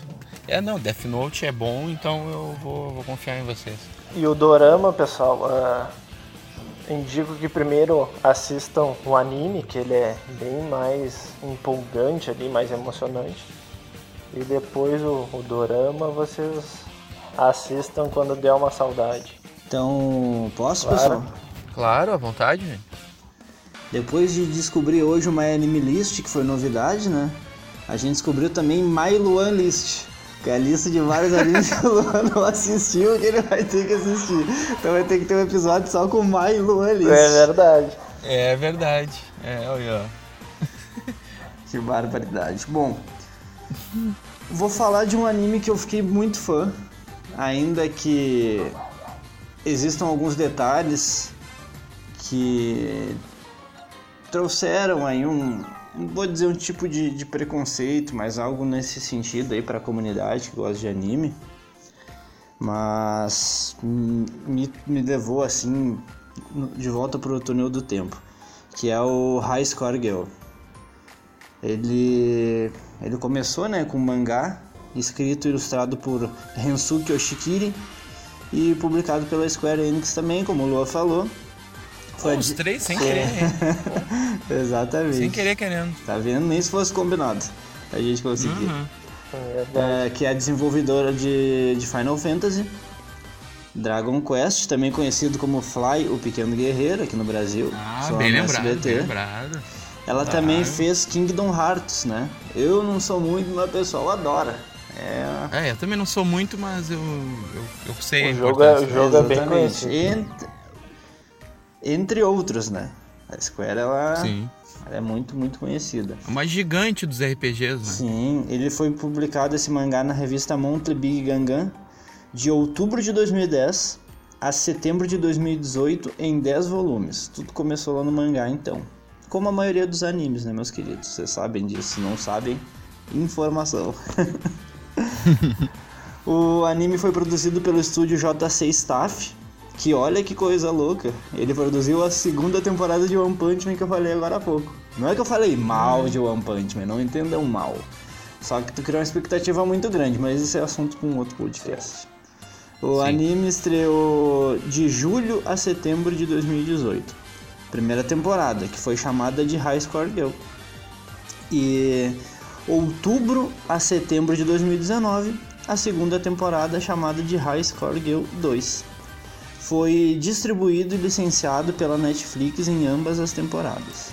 É, não, Death Note é bom, então eu vou, vou confiar em vocês. E o dorama, pessoal, uh, indico que primeiro assistam o anime, que ele é bem mais empolgante ali, mais emocionante. E depois o, o dorama vocês assistam quando der uma saudade. Então, posso, claro. pessoal? Claro, à vontade. Depois de descobrir hoje o My Anime List, que foi novidade, né? A gente descobriu também My Luan List. Que é a lista de vários (laughs) animes que o Luan não assistiu que ele vai ter que assistir. Então vai ter que ter um episódio só com o Mai e Luan List. É verdade. É verdade. É, olha. (laughs) que barbaridade. Bom, vou falar de um anime que eu fiquei muito fã. Ainda que existam alguns detalhes que trouxeram aí um, não vou dizer um tipo de, de preconceito, mas algo nesse sentido aí para a comunidade que gosta de anime. Mas me, me levou assim de volta para o túnel do tempo, que é o High Score Girl. Ele, ele começou né, com um mangá escrito e ilustrado por Rensuke Oshikiri e publicado pela Square Enix também, como o Lua falou. Foi Os três sem querer. (laughs) Exatamente. Sem querer querendo. Tá vendo? Nem se fosse combinado. A gente conseguiu. Uhum. É, que é a desenvolvedora de, de Final Fantasy. Dragon Quest, também conhecido como Fly, o Pequeno Guerreiro, aqui no Brasil. Ah, bem lembrado, SBT. bem lembrado. Ela claro. também fez Kingdom Hearts, né? Eu não sou muito, mas o pessoal adora. É... é, eu também não sou muito, mas eu, eu, eu sei o jogo, é, o jogo é bem conhecido. Entre, outros, né? A Square, ela, ela é muito, muito conhecida. É uma gigante dos RPGs, né? Sim, ele foi publicado esse mangá na revista Monthly Big Gangan de outubro de 2010 a setembro de 2018 em 10 volumes. Tudo começou lá no mangá, então. Como a maioria dos animes, né, meus queridos? Vocês sabem disso, não sabem? Informação. (laughs) (laughs) o anime foi produzido pelo estúdio JC Staff, que olha que coisa louca. Ele produziu a segunda temporada de One Punch Man que eu falei agora há pouco. Não é que eu falei mal de One Punch Man, não entendam mal. Só que tu criou uma expectativa muito grande, mas isso é assunto para um outro podcast. O Sim. anime estreou de julho a setembro de 2018. Primeira temporada, que foi chamada de High Score Girl. E outubro a setembro de 2019, a segunda temporada chamada de High Score Girl 2 foi distribuído e licenciado pela Netflix em ambas as temporadas.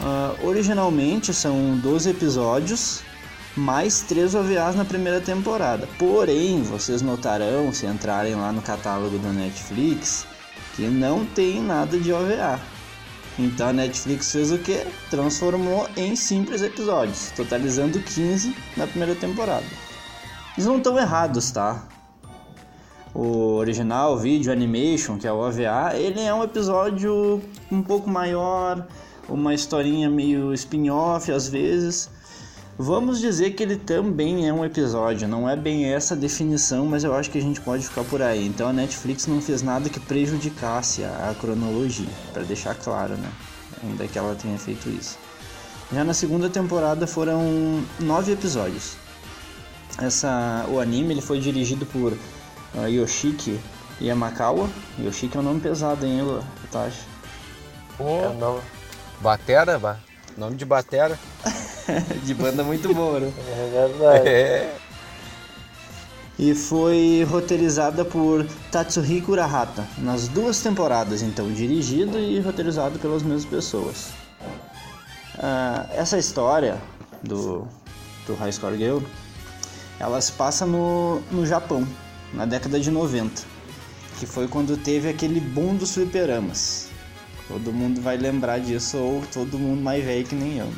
Uh, originalmente são 12 episódios, mais 3 OVAs na primeira temporada. Porém, vocês notarão, se entrarem lá no catálogo da Netflix, que não tem nada de OVA. Então a Netflix fez o que? Transformou em simples episódios, totalizando 15 na primeira temporada. Eles não estão errados, tá? O original vídeo animation, que é o OVA, ele é um episódio um pouco maior, uma historinha meio spin-off às vezes. Vamos dizer que ele também é um episódio, não é bem essa definição, mas eu acho que a gente pode ficar por aí. Então a Netflix não fez nada que prejudicasse a, a cronologia, para deixar claro, né? Ainda que ela tenha feito isso. Já na segunda temporada foram nove episódios. Essa, o anime ele foi dirigido por uh, Yoshiki Yamakawa. Yoshiki é um nome pesado, hein, Tashi? Oh. É nome. Batera, ba... nome de batera. (laughs) de banda muito boa, né? (laughs) É verdade. É. E foi roteirizada por Tatsuhiko Urahata, nas duas temporadas, então, dirigido e roteirizado pelas mesmas pessoas. Uh, essa história do, do High Score Girl, ela se passa no, no Japão, na década de 90, que foi quando teve aquele boom dos fliperamas. Todo mundo vai lembrar disso, ou todo mundo mais velho que nem eu.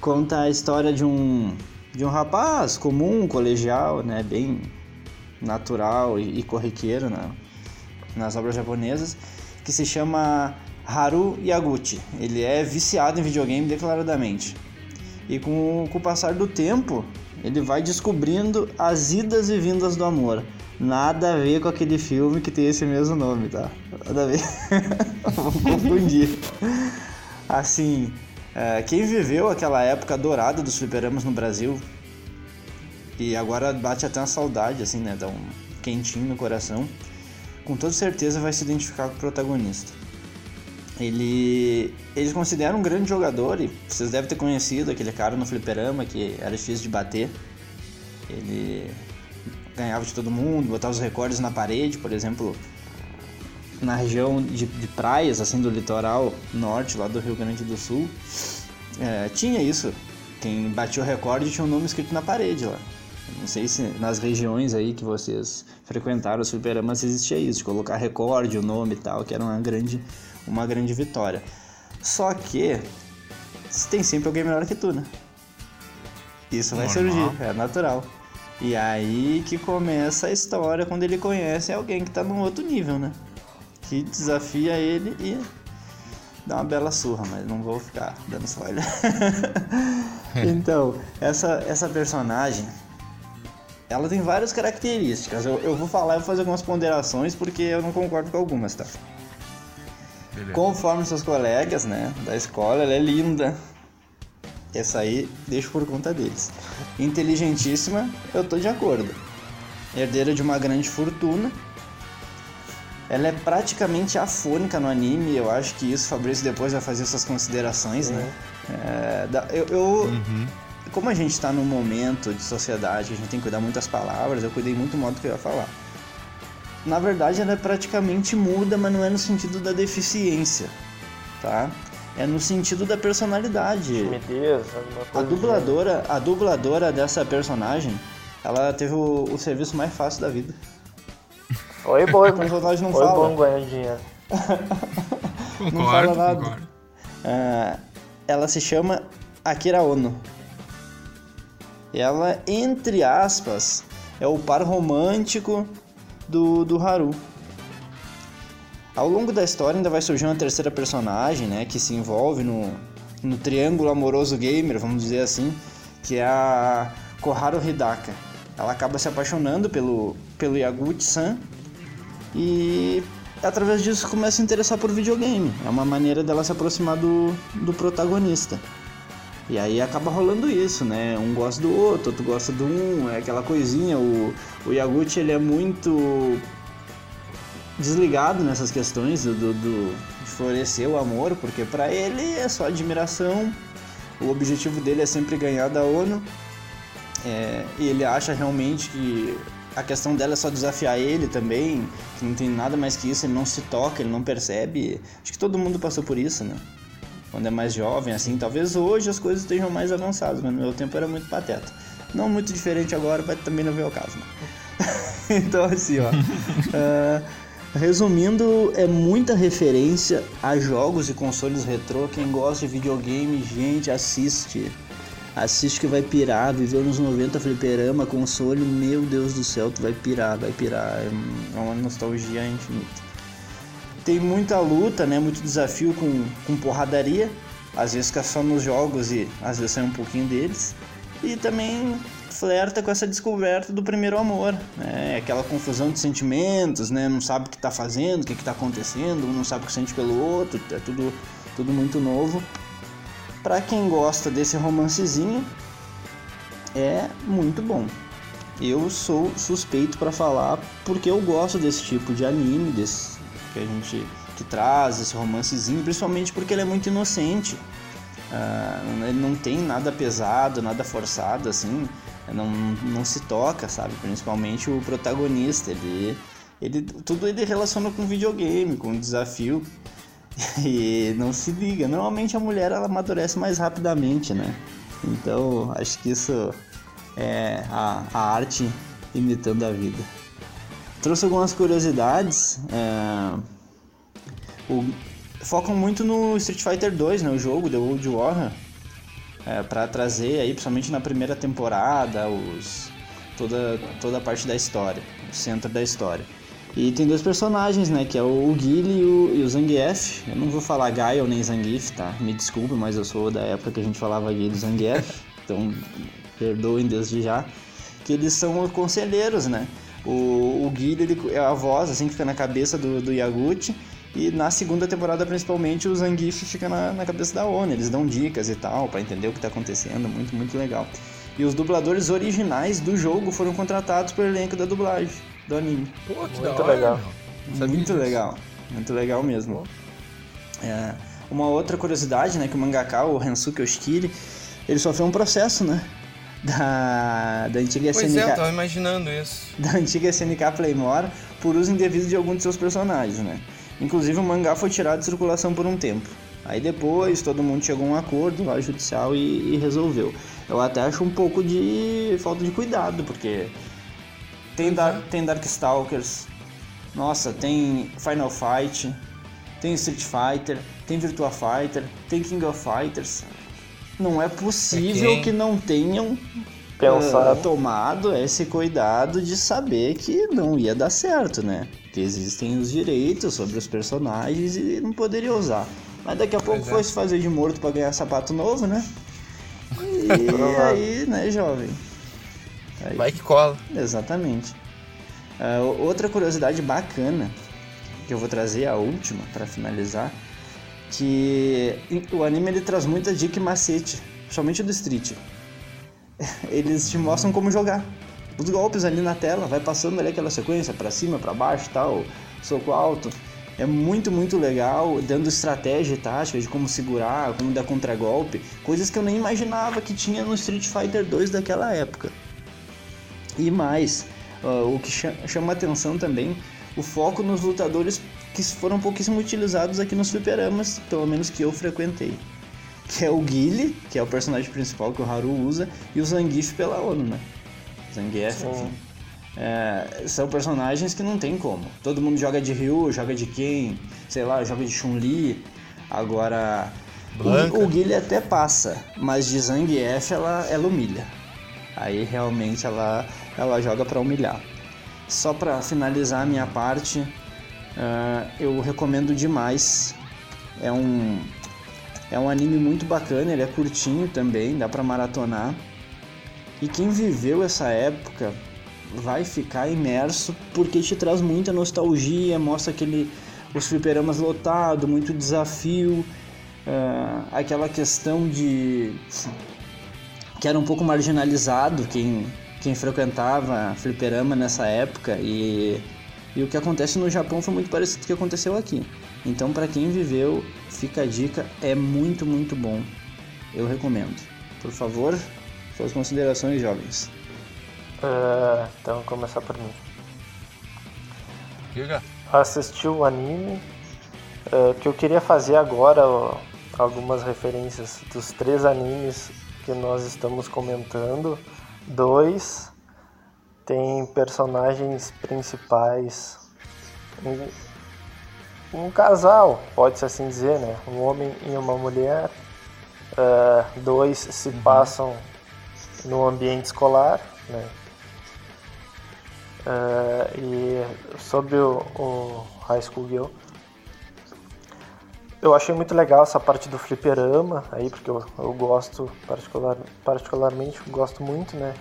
Conta a história de um de um rapaz comum, colegial, né, bem natural e, e corriqueiro né, nas obras japonesas, que se chama Haru Yaguchi. Ele é viciado em videogame declaradamente. E com, com o passar do tempo, ele vai descobrindo as idas e vindas do amor. Nada a ver com aquele filme que tem esse mesmo nome, tá? Nada a ver. (laughs) Vou confundir. Assim, é, quem viveu aquela época dourada dos fliperamas no Brasil e agora bate até uma saudade, assim, né? Dá um quentinho no coração, com toda certeza vai se identificar com o protagonista. Ele, eles consideram um grande jogador e vocês devem ter conhecido aquele cara no fliperama que era difícil de bater. Ele ganhava de todo mundo, botava os recordes na parede, por exemplo, na região de, de, praias, assim, do litoral norte, lá do Rio Grande do Sul, é, tinha isso. Quem batia o recorde tinha um nome escrito na parede lá. Não sei se nas regiões aí que vocês frequentaram os fliperamas existia isso, de colocar recorde, o nome e tal, que era uma grande, uma grande vitória. Só que tem sempre alguém melhor que tu, né? Isso vai Normal. surgir, é natural. E aí que começa a história quando ele conhece alguém que tá num outro nível, né? que desafia ele e dá uma bela surra, mas não vou ficar dando spoiler. (laughs) então, essa, essa personagem, ela tem várias características. Eu, eu vou falar e vou fazer algumas ponderações porque eu não concordo com algumas, tá? Beleza. Conforme seus colegas, né, da escola, ela é linda. Essa aí, deixo por conta deles. Inteligentíssima, eu tô de acordo. Herdeira de uma grande fortuna, ela é praticamente afônica no anime, eu acho que isso, Fabrício depois vai fazer suas considerações, né? É, eu, eu uhum. Como a gente está num momento de sociedade, a gente tem que cuidar muito das palavras, eu cuidei muito do modo que eu ia falar. Na verdade, ela é praticamente muda, mas não é no sentido da deficiência, tá? É no sentido da personalidade. Timidez, a dubladora, a dubladora dessa personagem, ela teve o, o serviço mais fácil da vida. Oi, boi. O personagem não Oi, fala. bom ganhar dinheiro. (laughs) concordo, não fala nada. Concordo. Uh, ela se chama Akira Ono. Ela, entre aspas, é o par romântico do, do Haru. Ao longo da história ainda vai surgir uma terceira personagem, né, que se envolve no, no triângulo amoroso gamer, vamos dizer assim, que é a Koharu Hidaka. Ela acaba se apaixonando pelo, pelo Yaguchi-san e através disso começa a interessar por videogame. É uma maneira dela se aproximar do, do protagonista. E aí acaba rolando isso, né? Um gosta do outro, outro gosta do um, é aquela coisinha. O, o Yaguchi ele é muito desligado nessas questões do, do, do de florescer o amor, porque para ele é só admiração. O objetivo dele é sempre ganhar da ONU. É, e ele acha realmente que a questão dela é só desafiar ele também, que não tem nada mais que isso, ele não se toca, ele não percebe. Acho que todo mundo passou por isso, né? Quando é mais jovem, assim, talvez hoje as coisas estejam mais avançadas, mas no meu tempo era muito pateta. Não muito diferente agora, mas também não veio o caso, né? (laughs) então, assim, ó. uh, (laughs) resumindo, é muita referência a jogos e consoles retrô. Quem gosta de videogame, gente, assiste. Assiste que vai pirar, viveu nos 90 fliperama, console, meu Deus do céu, tu vai pirar, vai pirar. É uma nostalgia infinita. Tem muita luta, né? Muito desafio com, com porradaria. Às vezes fica só nos jogos e às vezes sai um pouquinho deles. E também flerta com essa descoberta do primeiro amor, né? Aquela confusão de sentimentos, né? Não sabe o que está fazendo, o que está acontecendo, não sabe o que sente pelo outro, é tudo, tudo muito novo. Para quem gosta desse romancezinho, é muito bom. Eu sou suspeito para falar porque eu gosto desse tipo de anime, desse que a gente que traz esse romancezinho, principalmente porque ele é muito inocente. Uh, ele não tem nada pesado, nada forçado, assim, não, não se toca, sabe? Principalmente o protagonista, ele, ele tudo ele relaciona com videogame, com desafio (laughs) e não se liga. Normalmente a mulher ela amadurece mais rapidamente, né? Então acho que isso é a, a arte imitando a vida. Trouxe algumas curiosidades. É, o, focam muito no Street Fighter 2, né? O jogo The World War. É, para trazer aí, principalmente na primeira temporada, os, toda, toda a parte da história, o centro da história. E tem dois personagens, né? Que é o Guile e o, e o Zangief. Eu não vou falar Gaio nem Zangief, tá? Me desculpe, mas eu sou da época que a gente falava Guile e Zangief. (laughs) então, perdoem desde já. Que eles são conselheiros, né? O, o Guile ele é a voz, assim, que fica na cabeça do, do Yaguchi. E na segunda temporada, principalmente, o Zangief fica na, na cabeça da ONU. Eles dão dicas e tal, para entender o que tá acontecendo. Muito, muito legal. E os dubladores originais do jogo foram contratados pelo elenco da dublagem do anime. Pô, que Muito legal. Muito legal. Muito legal mesmo. É, uma outra curiosidade, né, que o mangaka, o Rensuke Oshikiri, ele sofreu um processo, né? Da, da antiga pois SNK. Pois é, eu tava imaginando isso. Da antiga SNK Playmore por uso indevido de alguns de seus personagens, né? Inclusive o mangá foi tirado de circulação por um tempo. Aí depois todo mundo chegou a um acordo lá judicial e, e resolveu. Eu até acho um pouco de falta de cuidado, porque tem, Dark, tem Darkstalkers. Nossa, tem Final Fight. Tem Street Fighter. Tem Virtua Fighter. Tem King of Fighters. Não é possível que não tenham uh, tomado esse cuidado de saber que não ia dar certo, né? Que existem os direitos sobre os personagens e não poderia usar. Mas daqui a pouco é. foi se fazer de morto para ganhar sapato novo, né? (laughs) E aí, né, jovem? Aí, Vai que cola. Exatamente. Uh, outra curiosidade bacana que eu vou trazer, a última, para finalizar, que o anime ele traz muita dica e macete, principalmente do Street. (laughs) Eles te mostram como jogar. Os golpes ali na tela, vai passando ali aquela sequência para cima, para baixo, tal, soco alto. É muito, muito legal, dando estratégia e tática de como segurar, como dar contragolpe, coisas que eu nem imaginava que tinha no Street Fighter 2 daquela época. E mais, uh, o que chama atenção também, o foco nos lutadores que foram pouquíssimo utilizados aqui nos fliperamas, pelo menos que eu frequentei. Que é o Guile, que é o personagem principal que o Haru usa, e o Zangief pela ONU, né? Zangief, enfim. É, são personagens que não tem como. Todo mundo joga de Ryu, joga de Ken, sei lá, joga de Chun-Li. Agora, Blanca. o, o Guile até passa, mas de Zangief ela, ela humilha. Aí realmente ela, ela joga para humilhar. Só para finalizar a minha parte, uh, eu recomendo demais. É um, é um anime muito bacana, ele é curtinho também, dá para maratonar. E quem viveu essa época vai ficar imerso porque te traz muita nostalgia, mostra aquele os fliperamas lotados, muito desafio, uh, aquela questão de que era um pouco marginalizado quem, quem frequentava fliperama nessa época e, e o que acontece no Japão foi muito parecido com o que aconteceu aqui. Então, para quem viveu, fica a dica, é muito, muito bom. Eu recomendo. Por favor, suas considerações, jovens. Uh, então, vou começar por mim. Diga. Assisti o anime. Uh, que eu queria fazer agora ó, algumas referências dos três animes que nós estamos comentando. Dois tem personagens principais. Um, um casal, pode-se assim dizer, né? Um homem e uma mulher. Uh, dois se uhum. passam no ambiente escolar, né? Uh, e sobre o, o, High School Girl, eu achei muito legal essa parte do fliperama aí, porque eu, eu gosto particular, particularmente, gosto muito, né?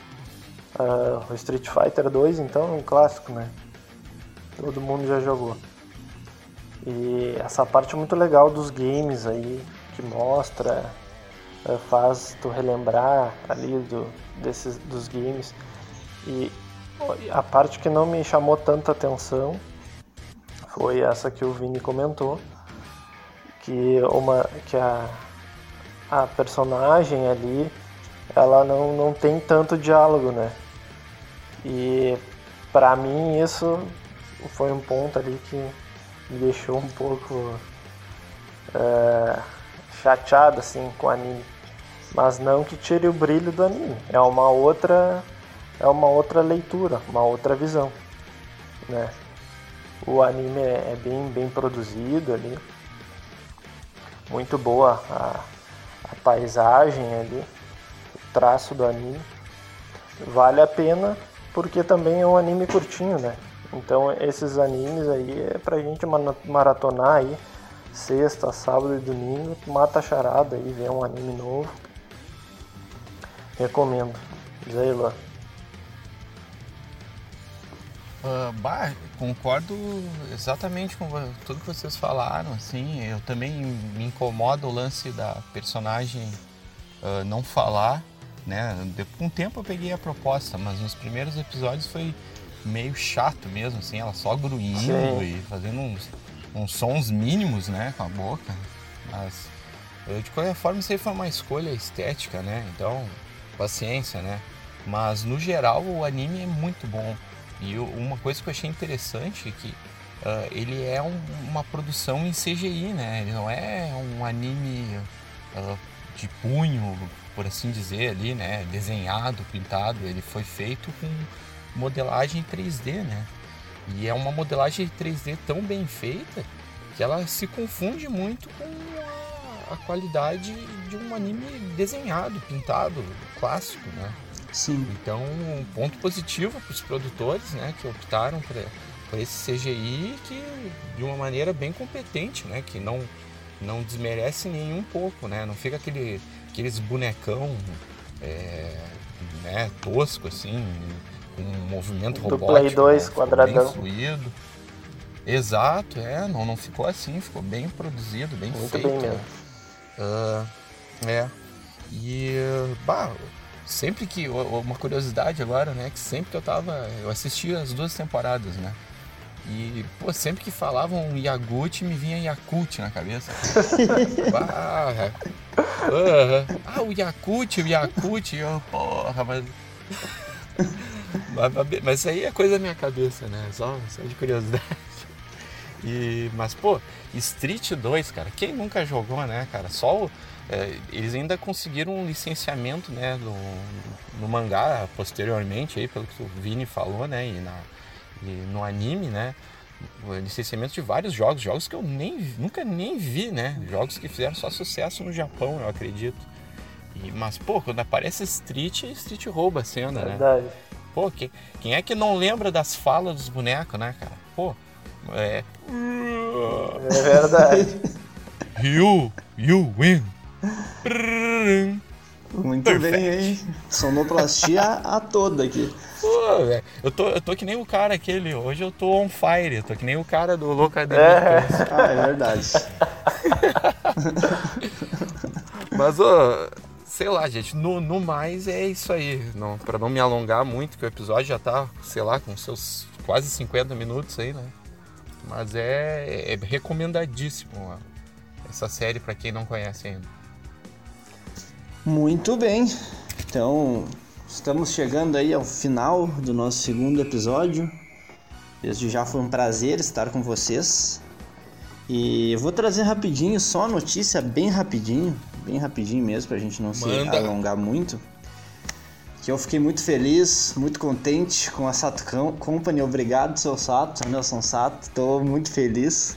Uh, o Street Fighter 2, então, é um clássico, né? Todo mundo já jogou. E essa parte é muito legal dos games aí, que mostra, uh, faz tu relembrar ali do, desses, dos games. E a parte que não me chamou tanta atenção foi essa que o Vini comentou, que uma que a, a personagem ali ela não, não tem tanto diálogo, né? E para mim isso foi um ponto ali que me deixou um pouco é, chateado assim com o anime. Mas não que tire o brilho do anime. É uma outra é uma outra leitura, uma outra visão, né? O anime é, bem bem produzido ali, muito boa a, a paisagem ali, o traço do anime. Vale a pena porque também é um anime curtinho, né? Então esses animes aí é pra gente maratonar aí sexta, sábado e domingo, mata a charada aí, vê um anime novo. Recomendo. Diz aí, Luan. Uh, bah, concordo exatamente com tudo que vocês falaram. Assim, eu também me incomoda o lance da personagem uh, não falar né? Com um tempo eu peguei a proposta, mas nos primeiros episódios foi meio chato mesmo, assim, ela só gruindo Sim. e fazendo uns, uns sons mínimos, né, com a boca. Mas de qualquer forma isso aí foi uma escolha estética, né? Então, paciência, né? Mas no geral o anime é muito bom. E uma coisa que eu achei interessante é que uh, ele é um, uma produção em CGI, né? Ele não é um anime uh, de punho por assim dizer, ali, né, desenhado, pintado, ele foi feito com modelagem 3D, né? E é uma modelagem 3D tão bem feita que ela se confunde muito com a, a qualidade de um anime desenhado, pintado, clássico, né? Sim. Então, um ponto positivo para os produtores, né, que optaram por esse CGI que de uma maneira bem competente, né, que não não desmerece nem um pouco, né? Não fica aquele aqueles bonecão é, né, tosco, assim, com um movimento Do robótico. Play 2 né, quadradão. Bem fluido. Exato, é, não, não ficou assim, ficou bem produzido, bem Muito feito. Bem mesmo. Uh, é. E, bah, sempre que. Uma curiosidade agora, né? Que sempre que eu tava. Eu assisti as duas temporadas, né? E, pô, sempre que falavam Yagut, me vinha Yakut na cabeça. (laughs) ah, ah, o Yakut, o Yakut, oh, porra, (laughs) mas... mas... mas. isso aí é coisa da minha cabeça, né? Só, só de curiosidade. E, mas, pô, Street 2, cara, quem nunca jogou, né, cara? Só o, é, eles ainda conseguiram um licenciamento, né, no, no mangá posteriormente, aí, pelo que o Vini falou, né, e na, no anime, né? licenciamento de vários jogos, jogos que eu nem nunca nem vi, né? Jogos que fizeram só sucesso no Japão, eu acredito. E, mas, pô, quando aparece Street, Street rouba a cena, né? Verdade. né? Pô, quem, quem é que não lembra das falas dos bonecos, né, cara? Pô, é. É verdade. (laughs) you, you win. Muito Perfect. bem, hein? Sonoplastia a toda aqui. Pô, velho. Eu tô, eu tô que nem o cara aquele. Hoje eu tô on fire. Tô que nem o cara do Locademia. É. Ah, é verdade. Mas, ô, sei lá, gente. No, no mais é isso aí. Não, pra não me alongar muito, que o episódio já tá, sei lá, com seus quase 50 minutos aí, né? Mas é, é recomendadíssimo ó, essa série para quem não conhece ainda. Muito bem. Então, estamos chegando aí ao final do nosso segundo episódio. Desde já foi um prazer estar com vocês. E eu vou trazer rapidinho, só notícia bem rapidinho, bem rapidinho mesmo, pra gente não Manda. se alongar muito. Que eu fiquei muito feliz, muito contente com a Sato Company. Obrigado, seu Sato, Nelson Sato. Tô muito feliz.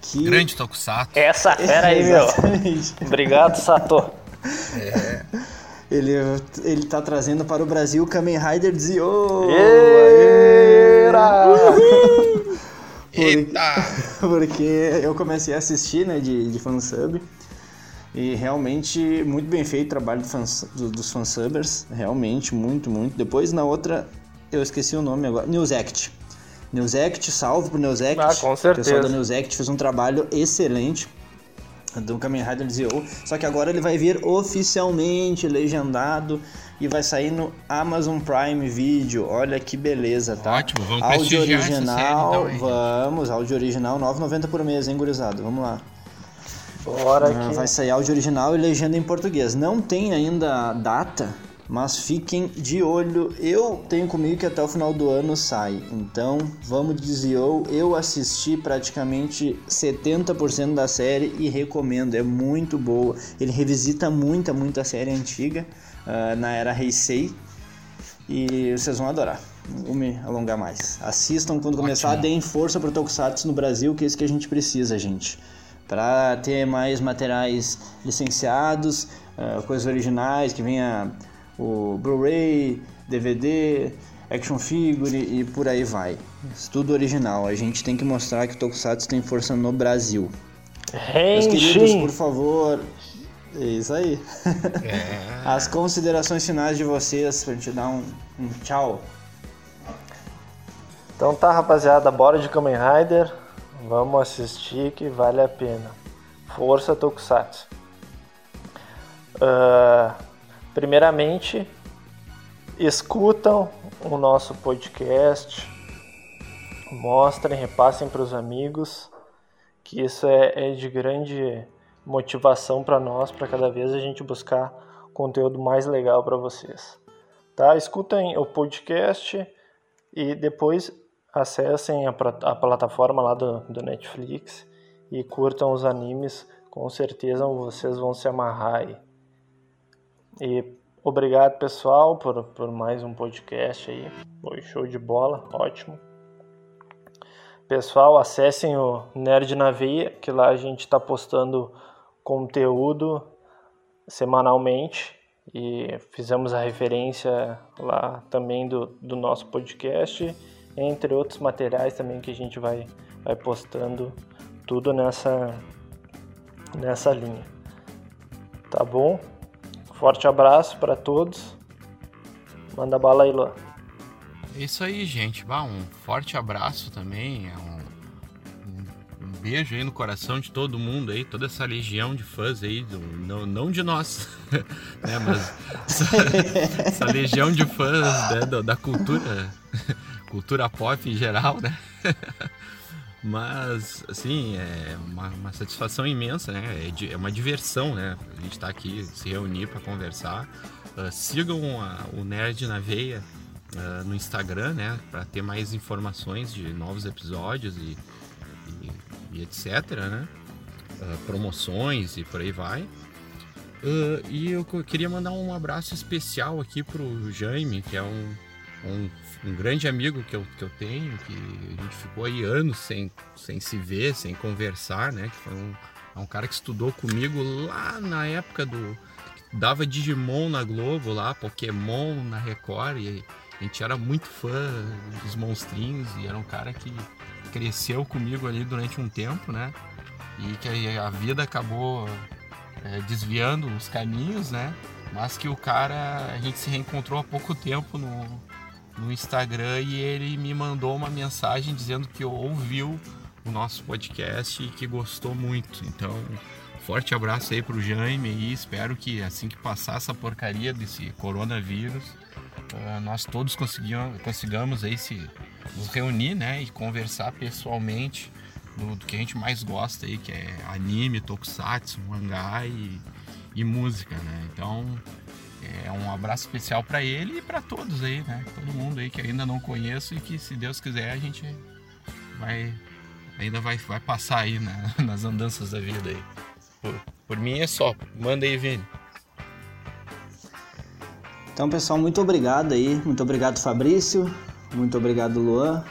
Que... Grande Tokusato. Essa fera aí, meu. (laughs) Obrigado, Sato. É. Ele, ele tá trazendo para o Brasil Kamen Rider Zio! Eita! (laughs) Porque eu comecei a assistir, né, de, de fansub. E realmente muito bem feito o trabalho do fans, do, dos fansubbers. Realmente, muito, muito. Depois na outra, eu esqueci o nome agora. News Act. News Act, salve pro News Act. Ah, com certeza. O pessoal da News Act fez um trabalho excelente do Kamen Rider Zio. Só que agora ele vai vir oficialmente legendado e vai sair no Amazon Prime Video. Olha que beleza, tá? Ótimo, vamos áudio original, série, então, vamos, áudio original 9,90 por mês, hein, gurizado? Vamos lá. Bora ah, Vai sair áudio original e legenda em português. Não tem ainda data mas fiquem de olho. Eu tenho comigo que até o final do ano sai. Então, vamos dizer, eu, eu assisti praticamente 70% da série e recomendo. É muito boa. Ele revisita muita, muita série antiga uh, na era Heisei. E vocês vão adorar. Não vou me alongar mais. Assistam quando Ótimo. começar, deem força pro Tokusatsu no Brasil, que é isso que a gente precisa, gente. Para ter mais materiais licenciados, uh, coisas originais, que venha o Blu-ray, DVD, action figure e por aí vai. Tudo original. A gente tem que mostrar que o Tokusatsu tem força no Brasil. Meus queridos, por favor. É isso aí. É. As considerações finais de vocês pra gente dar um, um tchau. Então tá, rapaziada, bora de Kamen Rider. Vamos assistir que vale a pena. Força Tokusatsu. Uh, Primeiramente, escutam o nosso podcast, mostrem, repassem para os amigos, que isso é, é de grande motivação para nós, para cada vez a gente buscar conteúdo mais legal para vocês. Tá? Escutem o podcast e depois acessem a, a plataforma lá do, do Netflix e curtam os animes, com certeza vocês vão se amarrar aí. E obrigado, pessoal, por, por mais um podcast aí. Foi show de bola, ótimo. Pessoal, acessem o Nerd na Veia, que lá a gente está postando conteúdo semanalmente e fizemos a referência lá também do, do nosso podcast, entre outros materiais também que a gente vai, vai postando tudo nessa, nessa linha. Tá bom? Forte abraço para todos. Manda bala aí, Luan. Isso aí, gente. Bah, um forte abraço também. É um, um, beijo aí no coração de todo mundo aí, toda essa legião de fãs aí, do, não, não de nós, (laughs) né? Mas essa, essa legião de fãs né, da, da cultura, (laughs) cultura pop em geral, né? (laughs) Mas, assim, é uma, uma satisfação imensa, né? É, é, uma diversão, né? A gente tá aqui, se reunir para conversar. Uh, sigam a, o Nerd na Veia uh, no Instagram, né? Para ter mais informações de novos episódios e, e, e etc, né? Uh, promoções e por aí vai. e eu queria mandar um abraço especial aqui pro Jaime, que é um, um um grande amigo que eu, que eu tenho, que a gente ficou aí anos sem, sem se ver, sem conversar, né? Que foi um, é um cara que estudou comigo lá na época do. Dava Digimon na Globo lá, Pokémon na Record, e a gente era muito fã dos monstrinhos, e era um cara que cresceu comigo ali durante um tempo, né? E que a vida acabou é, desviando os caminhos, né? Mas que o cara, a gente se reencontrou há pouco tempo no, no Instagram e ele me mandou uma mensagem dizendo que ouviu o nosso podcast e que gostou muito. Então, forte abraço aí pro Jaime e espero que assim que passar essa porcaria desse coronavírus, uh, nós todos consigamos aí se nos reunir, né, e conversar pessoalmente do, do, que a gente mais gosta aí, que é anime, tokusatsu, mangá e, e música, né? Então, é um abraço especial para ele e para todos aí, né? Todo mundo aí que ainda não conheço e que se Deus quiser a gente vai ainda vai, vai passar aí né? (laughs) nas andanças da vida aí. Por, por mim é só, manda aí, Vini. Então, pessoal, muito obrigado aí, muito obrigado Fabrício, muito obrigado Luan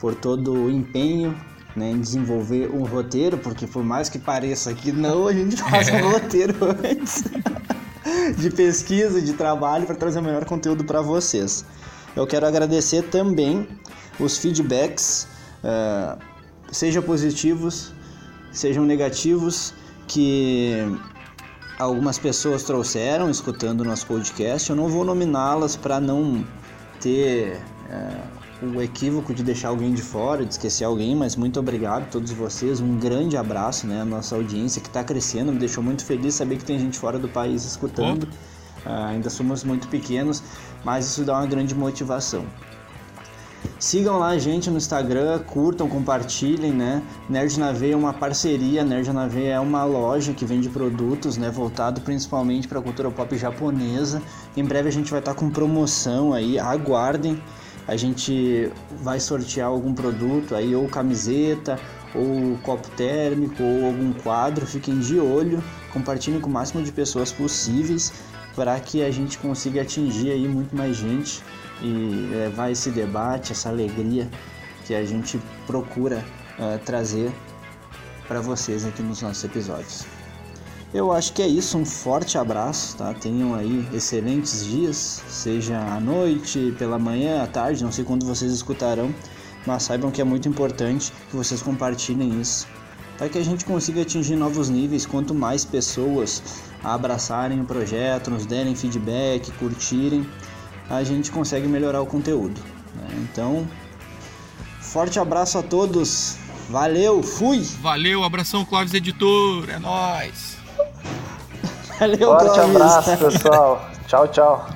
por todo o empenho né, em desenvolver um roteiro, porque por mais que pareça que não, a gente faz (laughs) é. um roteiro antes (laughs) (laughs) de pesquisa, de trabalho para trazer o melhor conteúdo para vocês. Eu quero agradecer também os feedbacks, uh, sejam positivos, sejam negativos, que algumas pessoas trouxeram escutando o nosso podcast. Eu não vou nominá-las para não ter uh, o equívoco de deixar alguém de fora, de esquecer alguém, mas muito obrigado a todos vocês. Um grande abraço, né? A nossa audiência que está crescendo, me deixou muito feliz saber que tem gente fora do país escutando. Uh, ainda somos muito pequenos, mas isso dá uma grande motivação. Sigam lá a gente no Instagram, curtam, compartilhem, né? Nerd na Veia é uma parceria, Nerd na Veia é uma loja que vende produtos, né? Voltado principalmente para a cultura pop japonesa. Em breve a gente vai estar tá com promoção aí, aguardem. A gente vai sortear algum produto aí, ou camiseta, ou copo térmico, ou algum quadro. Fiquem de olho, compartilhem com o máximo de pessoas possíveis para que a gente consiga atingir aí muito mais gente e levar esse debate, essa alegria que a gente procura uh, trazer para vocês aqui nos nossos episódios. Eu acho que é isso, um forte abraço, tá? Tenham aí excelentes dias, seja à noite, pela manhã, à tarde, não sei quando vocês escutarão, mas saibam que é muito importante que vocês compartilhem isso, para que a gente consiga atingir novos níveis. Quanto mais pessoas abraçarem o projeto, nos derem feedback, curtirem, a gente consegue melhorar o conteúdo. Né? Então, forte abraço a todos. Valeu, fui! Valeu, abração Clóvis Editor, é nóis! Valeu, Forte abraço, pessoal. tchau, tchau.